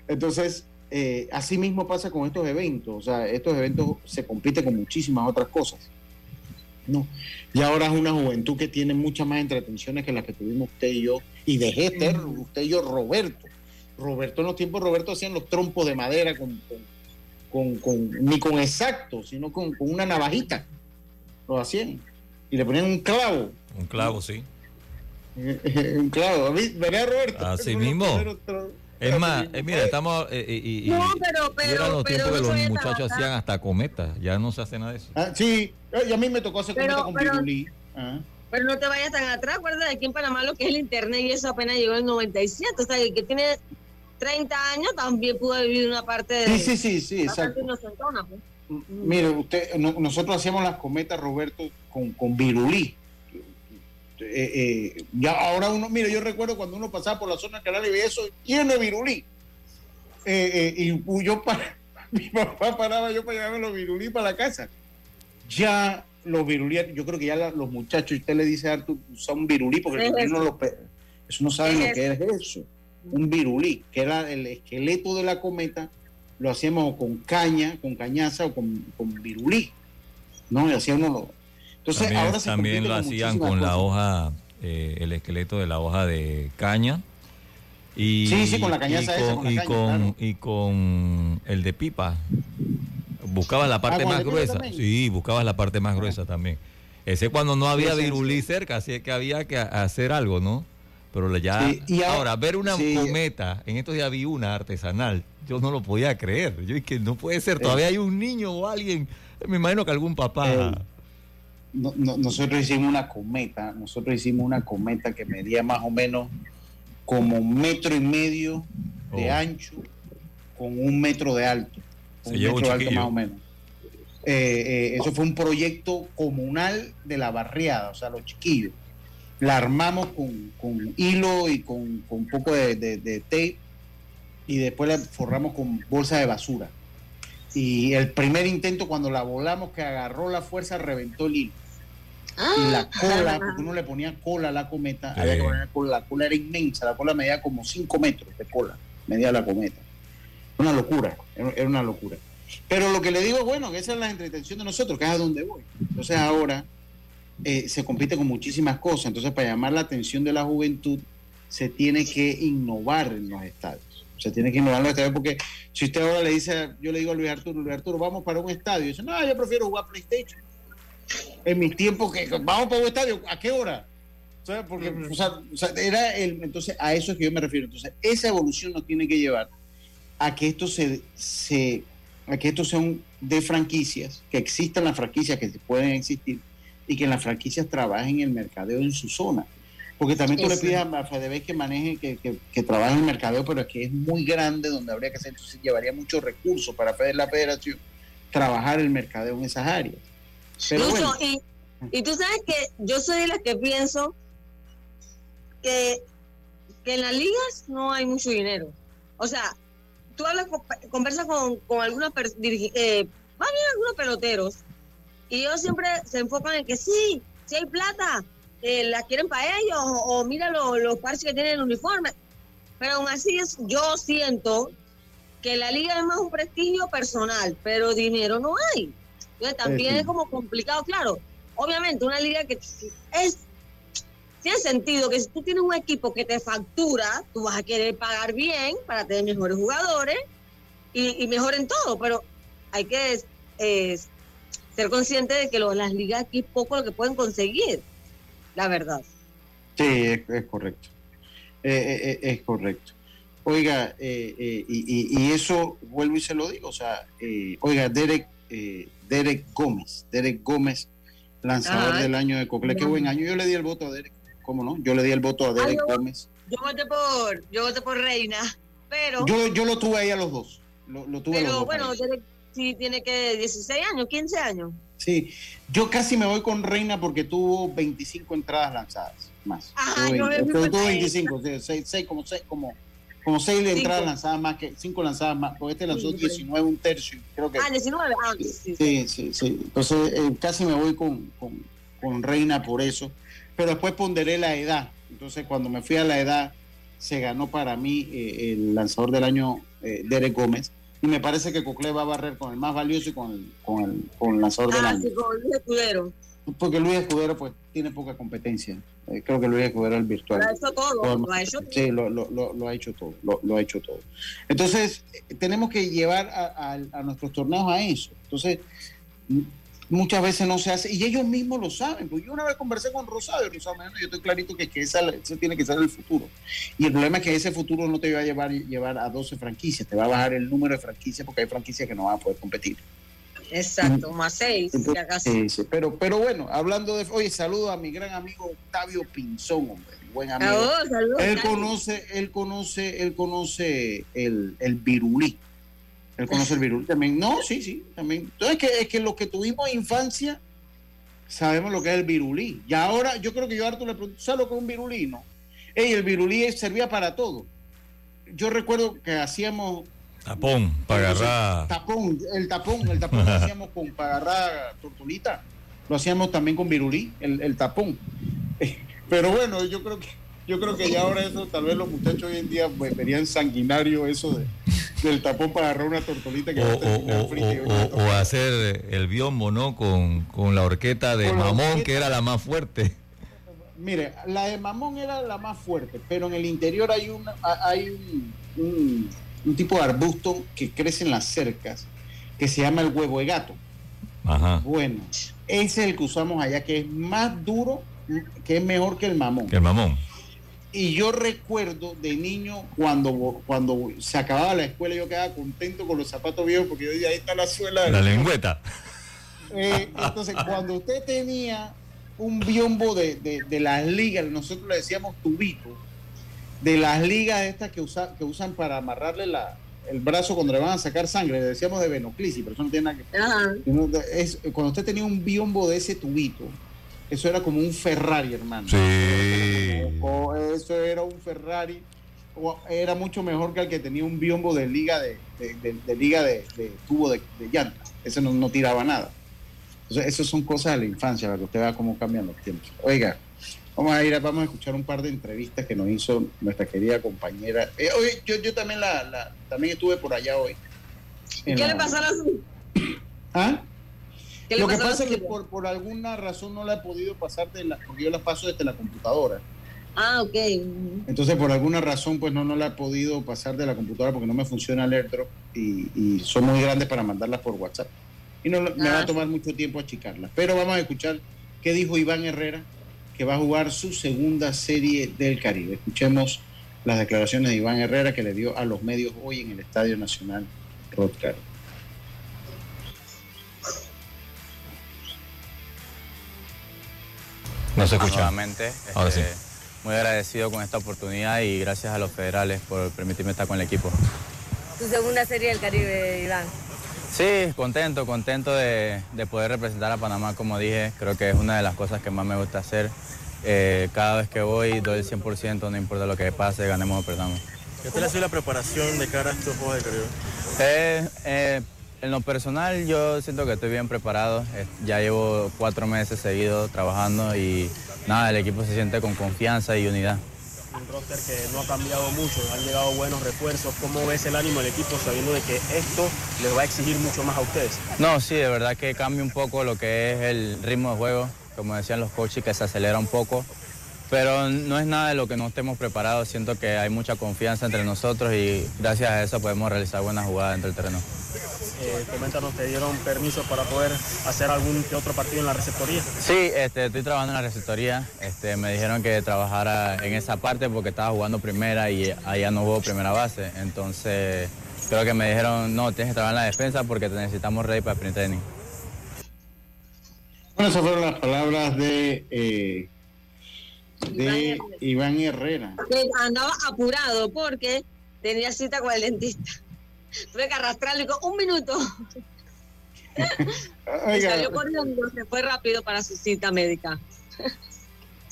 entonces, eh, así mismo pasa con estos eventos. O sea, estos eventos se compiten con muchísimas otras cosas. No. Y ahora es una juventud que tiene muchas más entretenciones que las que tuvimos usted y yo. Y de Heter, usted y yo, Roberto. Roberto en los tiempos, Roberto hacían los trompos de madera con, con, con, ni con exacto, sino con, con, una navajita. Lo hacían. Y le ponían un clavo. Un clavo, sí. claro, ¿verdad, Roberto? Así mismo. Es más, eh, mira, estamos. Eh, y, no, pero. pero eran los tiempos que los muchachos hacían hasta cometas. Ya no se hace nada de eso. Ah, sí, y a mí me tocó hacer cometa con Pirulí. Ah. Pero no te vayas tan atrás. Acuérdate aquí en Panamá lo que es el internet y eso apenas llegó en el 97. O sea, que tiene 30 años también pudo vivir una parte de. Sí, sí, sí, sí, exacto. Pues. Mire, usted, nosotros hacíamos las cometas, Roberto, con, con Virulí eh, eh, ya ahora uno, mire, yo recuerdo cuando uno pasaba por la zona del canal y veía eso lleno de virulí. Eh, y yo para, mi papá paraba yo para llevarme los virulí para la casa. Ya los virulí, yo creo que ya los muchachos, usted le dice a Artur, son virulí, porque no, lo, eso no saben lo que es eso. Un virulí, que era el esqueleto de la cometa, lo hacíamos con caña, con cañaza o con, con virulí. ¿no? Y hacía uno entonces, también, lo hacían con la hoja, eh, el esqueleto de la hoja de caña. Y, sí, sí, con la cañaza y, con, el de pipa. Buscabas la parte ah, más gruesa. Sí, buscabas la parte más gruesa también. Ese cuando no había virulí cerca, así que había que hacer algo, ¿no? Pero ya. ahora, ver una cometa, en estos días vi una artesanal, yo no lo podía creer. Yo dije, no puede ser, todavía hay un niño o alguien, me imagino que algún papá nosotros hicimos una cometa, nosotros hicimos una cometa que medía más o menos como un metro y medio de oh. ancho con un metro de alto. un metro de alto más o menos. Eh, eh, eso fue un proyecto comunal de la barriada, o sea, los chiquillos. La armamos con, hilo y con, un poco de, de, tape y después la forramos con bolsa de basura. Y el primer intento, cuando la volamos, que agarró la fuerza, reventó el hilo y la ah. cola, porque uno le ponía cola a la cometa, la cola era inmensa, la cola medía como 5 metros de cola, medía la cometa. Una locura, era una locura. Pero lo que le digo, bueno, que esa es la entretención de nosotros, que es a donde voy. Entonces ahora eh, se compite con muchísimas cosas, entonces para llamar la atención de la juventud se tiene que innovar en los estadios. Se tiene que innovar en los estadios porque si usted ahora le dice, yo le digo a Luis Arturo, Luis Arturo, vamos para un estadio, y dice, no, yo prefiero jugar PlayStation en mis tiempos que vamos para un estadio, ¿a qué hora? Porque, o sea, era el, entonces a eso es que yo me refiero. Entonces, esa evolución nos tiene que llevar a que esto se, se a que esto sea de franquicias, que existan las franquicias que pueden existir y que las franquicias trabajen el mercadeo en su zona. Porque también tú le pides a FEDEBES que maneje, que, que, que, trabaje el mercadeo, pero es que es muy grande donde habría que hacer, entonces llevaría muchos recursos para la federación trabajar el mercadeo en esas áreas y, tú sabes que yo soy de las que pienso que, que en las ligas no hay mucho dinero. O sea, tú hablas, conversas con, con algunos, eh, algunos peloteros y ellos siempre se enfocan en que sí, si hay plata, eh, la quieren para ellos o, mira los parches que tienen el uniforme. Pero aún así es, yo siento que la liga es más un prestigio personal, pero dinero no hay. Entonces también es como complicado, claro. Obviamente, una liga que es tiene sentido que si tú tienes un equipo que te factura, tú vas a querer pagar bien para tener mejores jugadores y, y mejor en todo, pero hay que ser consciente de que las ligas aquí es poco lo que pueden conseguir, la verdad. Sí, es, correcto. Eh, eh, eh, es correcto. Oiga, y, y, eso vuelvo y se lo digo, o sea, oiga, Derek eh, Derek Gómez. Derek Gómez, lanzador del año de Cocle. Qué buen año. Yo le di el voto a Derek. ¿Cómo no? Yo le di el voto a Derek Gómez. yo voté por, yo voté por Reina, pero. Yo, yo lo tuve ahí a los dos. Lo, lo tuve a los pero dos bueno, tiene, sí, tiene que 16 años, 15 años. Sí, yo casi me voy con Reina porque tuvo 25 entradas lanzadas más. Ajá, tuvo, yo me 20, fui por tuvo ahí. 25, sí, seis, seis, como seis, como, como seis de Cinco. entradas lanzadas más que cinco lanzadas más, porque este lanzó Sí, por ahí. 19, un tercio, creo que. Ah, 19. Ah, sí, sí. Sí. Entonces eh, casi me voy con, con, con Reina por eso. Pero después ponderé la edad. Entonces cuando me fui a la edad, se ganó para mí eh, el lanzador del año, eh, Derek Gómez. Y me parece que Cocle va a barrer con el más valioso y con el, con el, con el lanzador del Ah, año. sí, con Escudero. Porque Luis Escudero pues tiene poca competencia. Eh, creo que Luis Escudero es el virtual. Lo ha hecho todo, lo ha hecho. Sí, lo, lo- lo- lo ha hecho todo, lo, ha hecho todo. Entonces, eh, tenemos que llevar a, a- a nuestros torneos a eso. Entonces, muchas veces no se hace, y ellos mismos lo saben. Pues yo una vez conversé con Rosado, y Rosado me dijo, yo estoy clarito que, que esa, ese tiene que ser el futuro. Y el problema es que ese futuro no te va a llevar, llevar a 12 franquicias, te va a bajar el número de franquicias porque hay franquicias que no van a poder competir. Exacto, más 6, si acaso. Sí, sí, pero, pero bueno, hablando de... Oye, saludo a mi gran amigo Octavio Pinzón, hombre, buen amigo. Saludos, saludos, Él Octavio. conoce, él conoce, él conoce el, el virulí. Él conoce el virulí también. No, sí, sí, también. Entonces, es que, es que los que tuvimos infancia sabemos lo que es el virulí. Y ahora, yo creo que yo a Arturo le pregunto, ¿sabes lo que es un virulí? No. Ey, el virulí servía para todo. Yo recuerdo que hacíamos Tapón, para agarrar. tapón, el tapón, el tapón lo hacíamos con para agarrar tortulita. Lo hacíamos también con virulí, el, el tapón. Pero bueno, yo creo que yo creo que ya ahora eso, tal vez los muchachos hoy en día pues, verían sanguinario eso de, del tapón para agarrar una tortolita que O, va a o- o- frita hacer el biombo, ¿no? Con, con la horqueta de Con mamón, que era la más fuerte. Mire, la de mamón era la más fuerte, pero en el interior hay una, hay un, un- un tipo de arbusto que crece en las cercas que se llama el huevo de gato. Ajá. Bueno, ese es el que usamos allá, que es más duro, que es mejor que el mamón. Que el mamón. Y yo recuerdo de niño cuando, cuando se acababa la escuela, yo quedaba contento con los zapatos viejos porque yo decía, ahí está la suela. La del- lengüeta. Eh, entonces, cuando usted tenía un biombo de, de- de las ligas, nosotros le decíamos tubito, de las ligas estas que, usa, que usan para amarrarle la, el brazo cuando le van a sacar sangre, le decíamos de venoclisis, pero eso no tiene nada que es- cuando usted tenía un biombo de ese tubito, eso era como un Ferrari, hermano. Sí. O eso era un Ferrari, o era mucho mejor que el que tenía un biombo de liga de, de- de- de liga de, de tubo de, de llanta. Ese no, no tiraba nada. Entonces, esas son cosas de la infancia, para que usted vea cómo cambian los tiempos. Oiga, vamos a ir, vamos a escuchar un par de entrevistas que nos hizo nuestra querida compañera. Eh, oye, yo, yo también la, la- también estuve por allá hoy. ¿Y En qué la- le pasó a la? ¿Ah? ¿Qué le Lo que pasa es que por, por alguna razón no la he podido pasar de la, porque yo la paso desde la computadora. Ah, ok. Entonces, por alguna razón, pues no, no la he podido pasar de la computadora porque no me funciona el AirDrop y, y son muy grandes para mandarlas por WhatsApp. Y no, me va a Ah. tomar mucho tiempo achicarlas. Pero vamos a escuchar qué dijo Iván Herrera, que va a jugar su segunda serie del Caribe. Escuchemos las declaraciones de Iván Herrera que le dio a los medios hoy en el Estadio Nacional Rod Caro. No se escucha. Nuevamente, Ahora este, sí. muy agradecido con esta oportunidad y gracias a los federales por permitirme estar con el equipo. Tu segunda serie del Caribe, Iván. Sí, contento, contento de, de poder representar a Panamá, como dije, creo que es una de las cosas que más me gusta hacer. Eh, cada vez que voy doy el 100%, no importa lo que pase, ganemos o perdamos. ¿Qué tal ha sido la preparación de cara a estos Juegos del Caribe? Eh, eh, en lo personal yo siento que estoy bien preparado, ya llevo cuatro meses seguidos trabajando y nada, el equipo se siente con confianza y unidad. Un roster que no ha cambiado mucho, han llegado buenos refuerzos. ¿Cómo ves el ánimo del equipo sabiendo de que esto les va a exigir mucho más a ustedes? No, sí, de verdad que cambia un poco lo que es el ritmo de juego, como decían los coaches, que se acelera un poco, pero no es nada de lo que no estemos preparados, siento que hay mucha confianza entre nosotros y gracias a eso podemos realizar buenas jugadas dentro del terreno. Eh, coméntanos, ¿te dieron permiso para poder hacer algún que otro partido en la receptoría? Sí, este, estoy trabajando en la receptoría, este, me dijeron que trabajara en esa parte porque estaba jugando primera y allá no jugó primera base, entonces creo que me dijeron, no, tienes que trabajar en la defensa porque te necesitamos ready para el sprint training. Bueno, esas fueron las palabras de eh, de Iván Herrera. andaba apurado porque tenía cita con el dentista. Tuve que arrastrarle con un minuto. y salió corriendo, se fue rápido para su cita médica.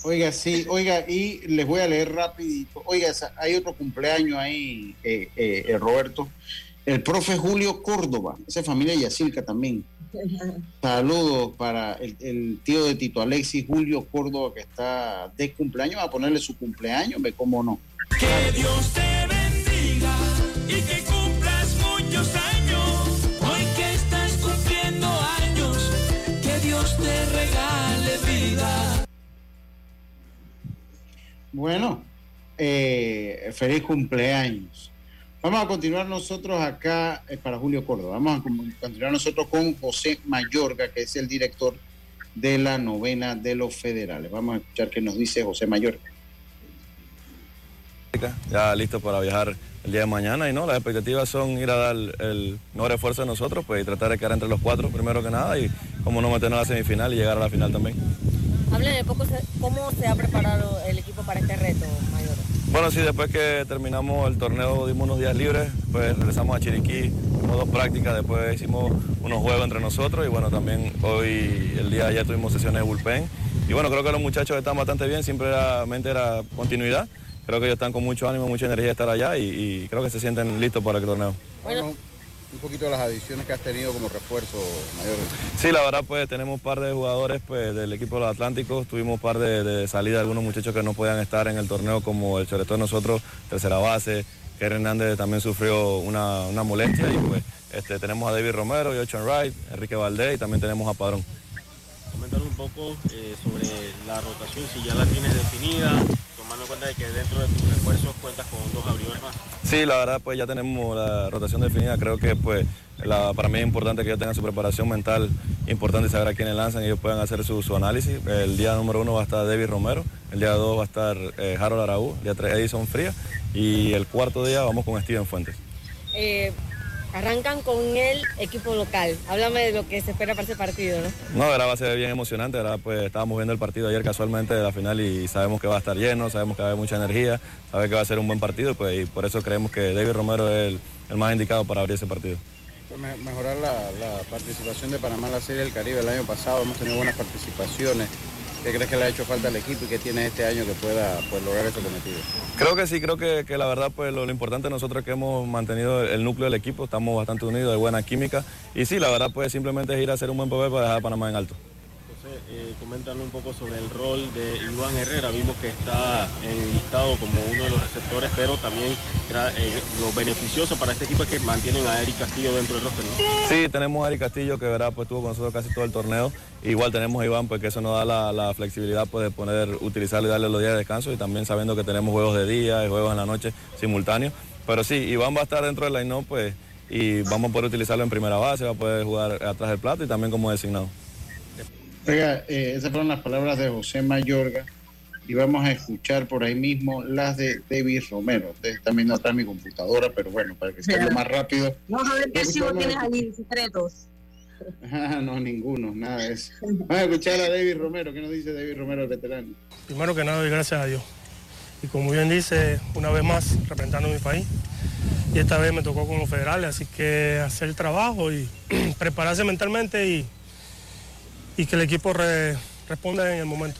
Oiga, sí, oiga, y les voy a leer rapidito. Oiga, hay otro cumpleaños ahí, eh, eh, Roberto. El profe Julio Córdoba, esa familia Yacirca también. Saludos para el, tío de Tito Alexis, Julio Córdoba, que está de cumpleaños. A ponerle su cumpleaños, ve cómo no. Que Dios te bendiga y que años. Hoy que estás cumpliendo años, que Dios te regale vida. Bueno, eh, feliz cumpleaños. Vamos a continuar nosotros acá eh, para Julio Córdoba. Vamos a continuar nosotros con José Mayorga, que es el director de la novena de los federales. Vamos a escuchar qué nos dice José Mayorga. Ya listo para viajar el día de mañana y no, las expectativas son ir a dar el mejor esfuerzo de nosotros, pues y tratar de quedar entre los cuatro primero que nada y como no meternos a la semifinal y llegar a la final también. Hable de poco cómo se ha preparado el equipo para este reto, Mayor. Bueno, sí, después que terminamos el torneo dimos unos días libres, pues regresamos a Chiriquí, hicimos dos prácticas, después hicimos unos juegos entre nosotros y bueno, también hoy, el día de ayer tuvimos sesiones de bullpen. Y bueno, creo que los muchachos están bastante bien, simplemente era continuidad. Creo que ellos están con mucho ánimo, mucha energía de estar allá y, creo que se sienten listos para el torneo un poquito de las adiciones que has tenido como refuerzo mayor. Sí, la verdad pues tenemos un par de jugadores pues del equipo de los Atlánticos, tuvimos un par de, de salidas de algunos muchachos que no podían estar en el torneo como el sobre todo nosotros, tercera base, que Hernández también sufrió una, molestia y pues este, tenemos a David Romero, Jochen Wright, Enrique Valdés y también tenemos a Padrón. Comentar un poco eh, sobre la rotación, si ya la tienes definida, tomando en cuenta de que dentro de tus refuerzos cuentas con dos abridores más. Sí, la verdad pues ya tenemos la rotación definida, creo que pues para mí es importante que ellos tengan su preparación mental, importante saber a quiénes lanzan y ellos puedan hacer su, análisis. El día número uno va a estar David Romero, el día dos va a estar eh, Harold Araújo, el día tres Edison Fría y el cuarto día vamos con Steven Fuentes. Eh, arrancan con el equipo local. Háblame de lo que se espera para ese partido, ¿no? No, ahora va a ser bien emocionante. Pues estábamos viendo el partido ayer casualmente de la final y sabemos que va a estar lleno, sabemos que va a haber mucha energía, sabemos que va a ser un buen partido pues, y por eso creemos que David Romero es el, más indicado para abrir ese partido. Mejorar la, la participación de Panamá en la Serie del Caribe el año pasado, hemos tenido buenas participaciones. ¿Qué crees que le ha hecho falta al equipo y qué tiene este año que pueda pues, lograr ese cometido? Creo que sí, creo que, la verdad pues lo, importante nosotros es que hemos mantenido el, núcleo del equipo, estamos bastante unidos, de buena química y sí, la verdad pues simplemente es ir a hacer un buen papel para dejar a Panamá en alto eh, un poco sobre el rol de Iván Herrera. Vimos que está listado como uno de los receptores, pero también eh, lo beneficioso para este equipo es que mantienen a Eric Castillo dentro del roster. Sí, tenemos a Eric Castillo que verá, pues estuvo con nosotros casi todo el torneo. Igual tenemos a Iván, pues que eso nos da la, flexibilidad pues, de poder utilizarlo y darle los días de descanso y también sabiendo que tenemos juegos de día y juegos en la noche simultáneos. Pero sí, Iván va a estar dentro del line-up pues, y vamos a poder utilizarlo en primera base, va a poder jugar atrás del plato y también como designado. Oiga, eh, esas fueron las palabras de José Mayorga y vamos a escuchar por ahí mismo las de David Romero. Ustedes también no está mi computadora, pero bueno, para que sea lo más rápido. Vamos a ver qué archivo tienes ahí, secretos. Ah, no, ninguno, nada de eso. Vamos a escuchar a David Romero. ¿Qué nos dice David Romero, el veterano? Primero que nada, doy gracias a Dios. Y como bien dice, una vez más representando a mi país. Y esta vez me tocó con los federales, así que hacer el trabajo y prepararse mentalmente y y que el equipo responda en el momento.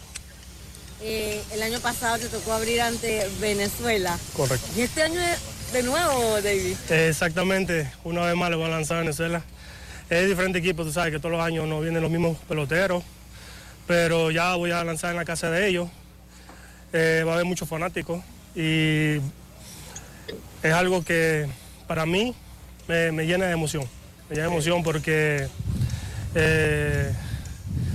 Eh, el año pasado te tocó abrir ante Venezuela. Correcto. ¿Y este año de nuevo, David? exactamente, una vez más le voy a lanzar a Venezuela. Es diferente equipo, tú sabes que todos los años no vienen los mismos peloteros, pero ya voy a lanzar en la casa de ellos. Eh, va a haber muchos fanáticos y es algo que para mí me, llena de emoción. Me llena de emoción porque eh,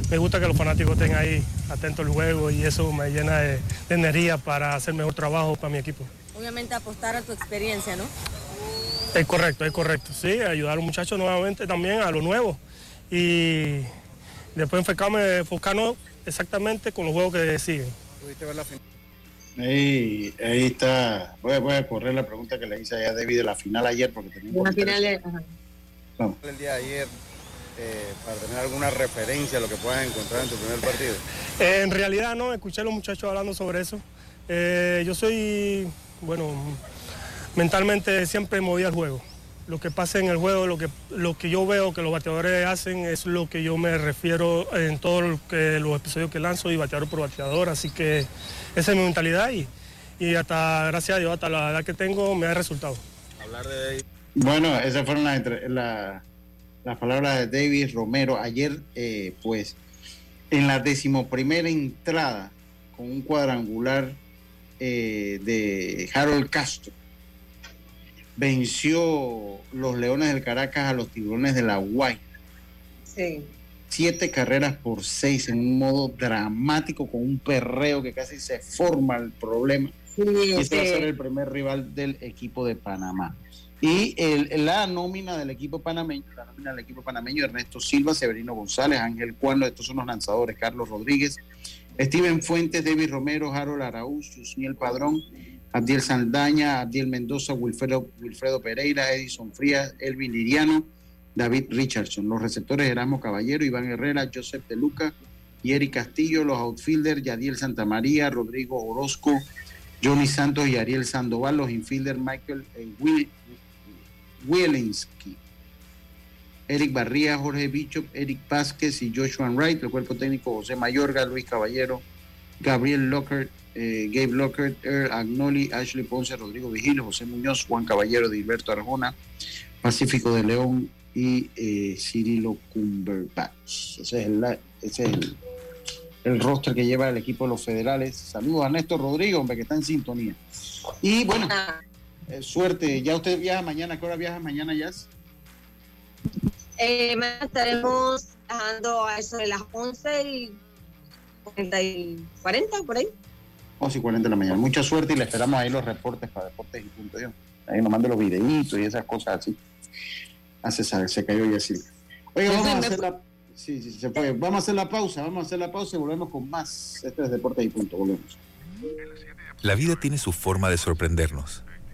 me gusta que los fanáticos estén ahí atentos al juego y eso me llena de, energía para hacer mejor trabajo para mi equipo. Obviamente apostar a tu experiencia, ¿no? Es correcto, es correcto. Sí, ayudar a los muchachos nuevamente también a lo nuevo. Y después enfocarme, enfocarnos exactamente con los juegos que siguen. Ahí, ahí está. Voy a, voy a, correr la pregunta que le hice a David de la final ayer porque teníamos... La final, El día de ayer eh, para tener alguna referencia a lo que puedas encontrar en tu primer partido? Eh, en realidad no, escuché a los muchachos hablando sobre eso. Eh, yo soy, bueno, mentalmente siempre moví al juego. Lo que pasa en el juego, lo que, lo que yo veo que los bateadores hacen es lo que yo me refiero en todos lo los episodios que lanzo y bateador por bateador. Así que esa es mi mentalidad y, y hasta, gracias a Dios, hasta la edad que tengo me ha resultado. Hablar de Bueno, esas fueron las, entre- la- las palabras de David Romero. Ayer, eh, pues, en la decimoprimera entrada, con un cuadrangular eh, de Harold Castro, venció los Leones del Caracas a los Tiburones de la Guay. Sí. Siete carreras por seis en un modo dramático, con un perreo que casi se forma el problema. y este va a sí. ser el primer rival del equipo de Panamá. Y el- la nómina del equipo panameño, la nómina del equipo panameño, Ernesto Silva, Severino González, Ángel Cuando, estos son los lanzadores, Carlos Rodríguez, Steven Fuentes, David Romero, Harold Araúz, Yusniel Padrón, Abdiel Saldaña, Abdiel Mendoza, Wilfredo, Wilfredo Pereira, Edison Frías, Elvin Liriano, David Richardson. Los receptores Erasmo Caballero, Iván Herrera, Joseph De Luca y Eric Castillo. Los outfielders Yadiel Santamaría, Rodrigo Orozco, Johnny Santos y Ariel Sandoval. Los infielders Michael Will- Wielinski. Eric Barría, Jorge Bichop, Eric Vázquez y Joshua Wright, el cuerpo técnico José Mayorga, Luis Caballero, Gabriel Lockhart, eh, Gabe Lockhart, Earl Agnoli, Ashley Ponce, Rodrigo Vigil, José Muñoz, Juan Caballero, Dilberto Arjona, Pacífico de León y eh, Cirilo Cumberbatch. Ese es, el, ese roster que lleva el equipo de los federales. Saludos a Néstor Rodrigo, hombre, que está en sintonía. Y bueno, eh, suerte. Ya usted viaja mañana. ¿A qué hora viaja mañana, Jazz? Eh, mañana estaremos dejando a eso de las 11 y 40, y 40 por ahí. 11 y 40 de la mañana. Mucha suerte y le esperamos ahí los reportes para Deportes y Punto. Yo. Ahí nos mande los videitos y esas cosas así. Hace se, se cayó ya así. Oye, vamos a hacer la... Sí, sí, se puede. Vamos a hacer la pausa, vamos a hacer la pausa y volvemos con más. Este es Deportes y Punto. Volvemos. La vida tiene su forma de sorprendernos,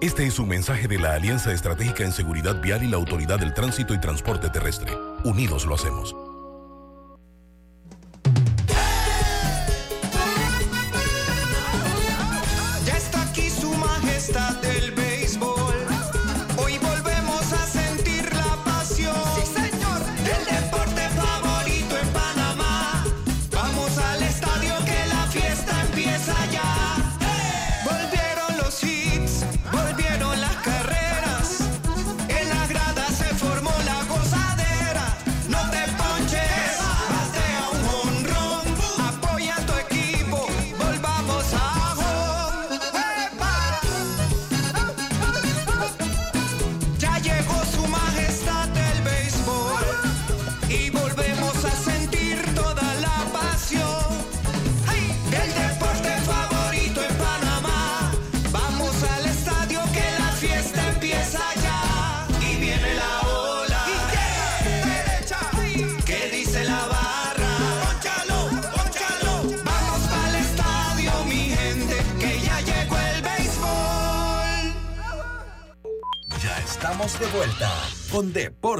Este es un mensaje de la Alianza Estratégica en Seguridad Vial y la Autoridad del Tránsito y Transporte Terrestre. Unidos lo hacemos.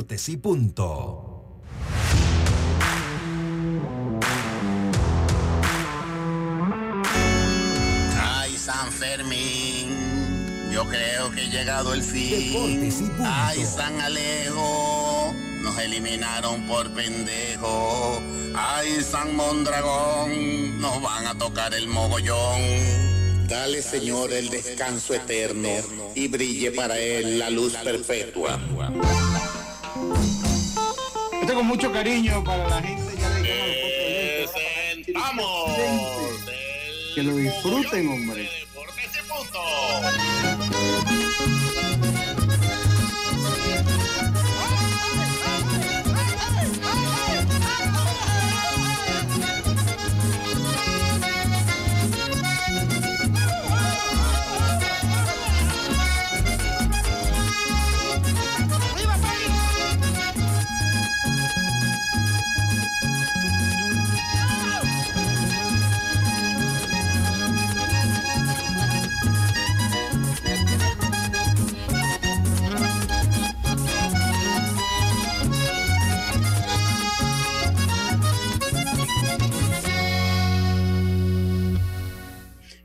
Deportes y Punto. Ay, San Fermín, yo creo que he llegado el fin. Ay, San Alejo, nos eliminaron por pendejo. Ay, San Mondragón, nos van a tocar el mogollón. Dale, Señor, el descanso eterno y brille para él la luz perpetua. Con mucho cariño para la gente. Ya le ¡Vamos! Que lo disfruten, hombre.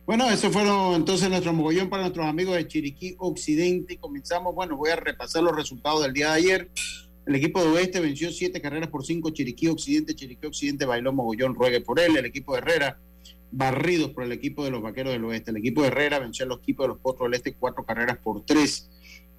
Bueno, eso fueron entonces nuestro mogollón para nuestros amigos de Chiriquí Occidente. Comenzamos, bueno, voy a repasar los resultados del día de ayer. El equipo de Oeste venció siete carreras por cinco. Chiriquí Occidente, Chiriquí Occidente bailó mogollón, ruegue por él. El equipo de Herrera, barridos por el equipo de los Vaqueros del Oeste. El equipo de Herrera venció a los equipos de los Potros del Este cuatro carreras por tres.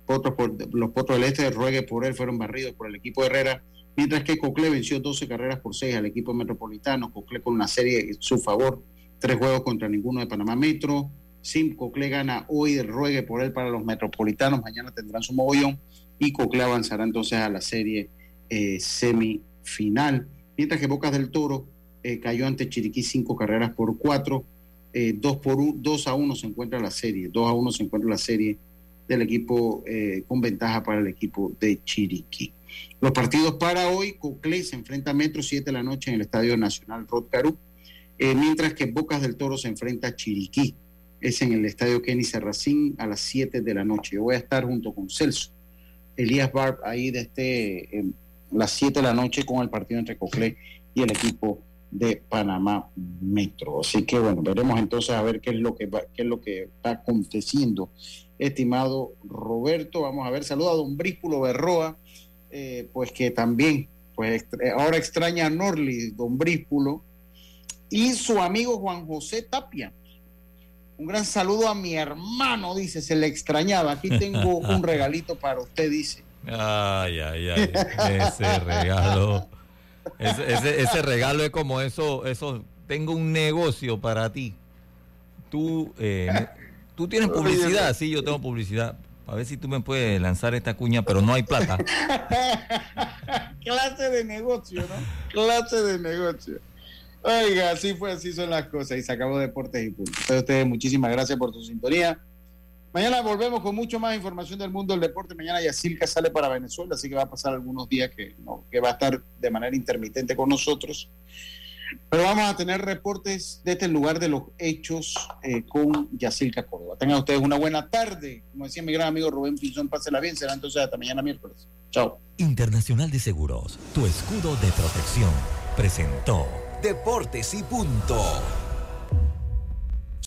Potros por, los Potros del Este, ruegue por él, fueron barridos por el equipo de Herrera. Mientras que Cocle venció 12 carreras por seis al equipo metropolitano. Cocle con una serie en su favor tres juegos contra ninguno de Panamá Metro. Sim Cocle gana hoy, ruegue por él para los metropolitanos, mañana tendrán su mogollón y Cocle avanzará entonces a la serie eh, semifinal. Mientras que Bocas del Toro eh, cayó ante Chiriquí cinco carreras por cuatro, eh, dos, por un, dos a uno se encuentra la serie, dos a uno se encuentra la serie del equipo con ventaja para el equipo de Chiriquí. Los partidos para hoy, Cocle se enfrenta a Metro 7 de la noche en el Estadio Nacional Rod Caru. Eh, mientras que Bocas del Toro se enfrenta a Chiriquí. Es en el estadio Kenny Serracín a las 7 de la noche. Yo voy a estar junto con Celso, Elías Barb, ahí desde eh, las 7 de la noche con el partido entre Coclé y el equipo de Panamá Metro. Así que bueno, veremos entonces a ver qué es lo que va, qué es lo que está aconteciendo. Estimado Roberto, vamos a ver, saluda a don Bríspulo Berroa, eh, pues que también, pues ahora extraña a Norli, don Bríspulo, y su amigo Juan José Tapia. Un gran saludo a mi hermano, dice, se le extrañaba. Aquí tengo un regalito para usted, dice. Ay, ay, ay, ese regalo. Ese, ese, ese, regalo es como eso, eso, tengo un negocio para ti. Tú, eh, tú tienes publicidad, sí, yo tengo publicidad. A ver si tú me puedes lanzar esta cuña, pero no hay plata. Clase de negocio, ¿no? Clase de negocio. Oiga, así fue, así son las cosas. Y se acabó Deportes y Punto. A ustedes, muchísimas gracias por su sintonía. Mañana volvemos con mucho más información del mundo del deporte. Mañana Yacilca sale para Venezuela, así que va a pasar algunos días que, no, que va a estar de manera intermitente con nosotros. Pero vamos a tener reportes desde el lugar de los hechos eh, con Yacilca Córdoba. Tengan ustedes una buena tarde. Como decía mi gran amigo Rubén Pinzón, pásela bien. Será entonces hasta mañana miércoles. Chao. Internacional de Seguros, tu escudo de protección, presentó Deportes y Punto.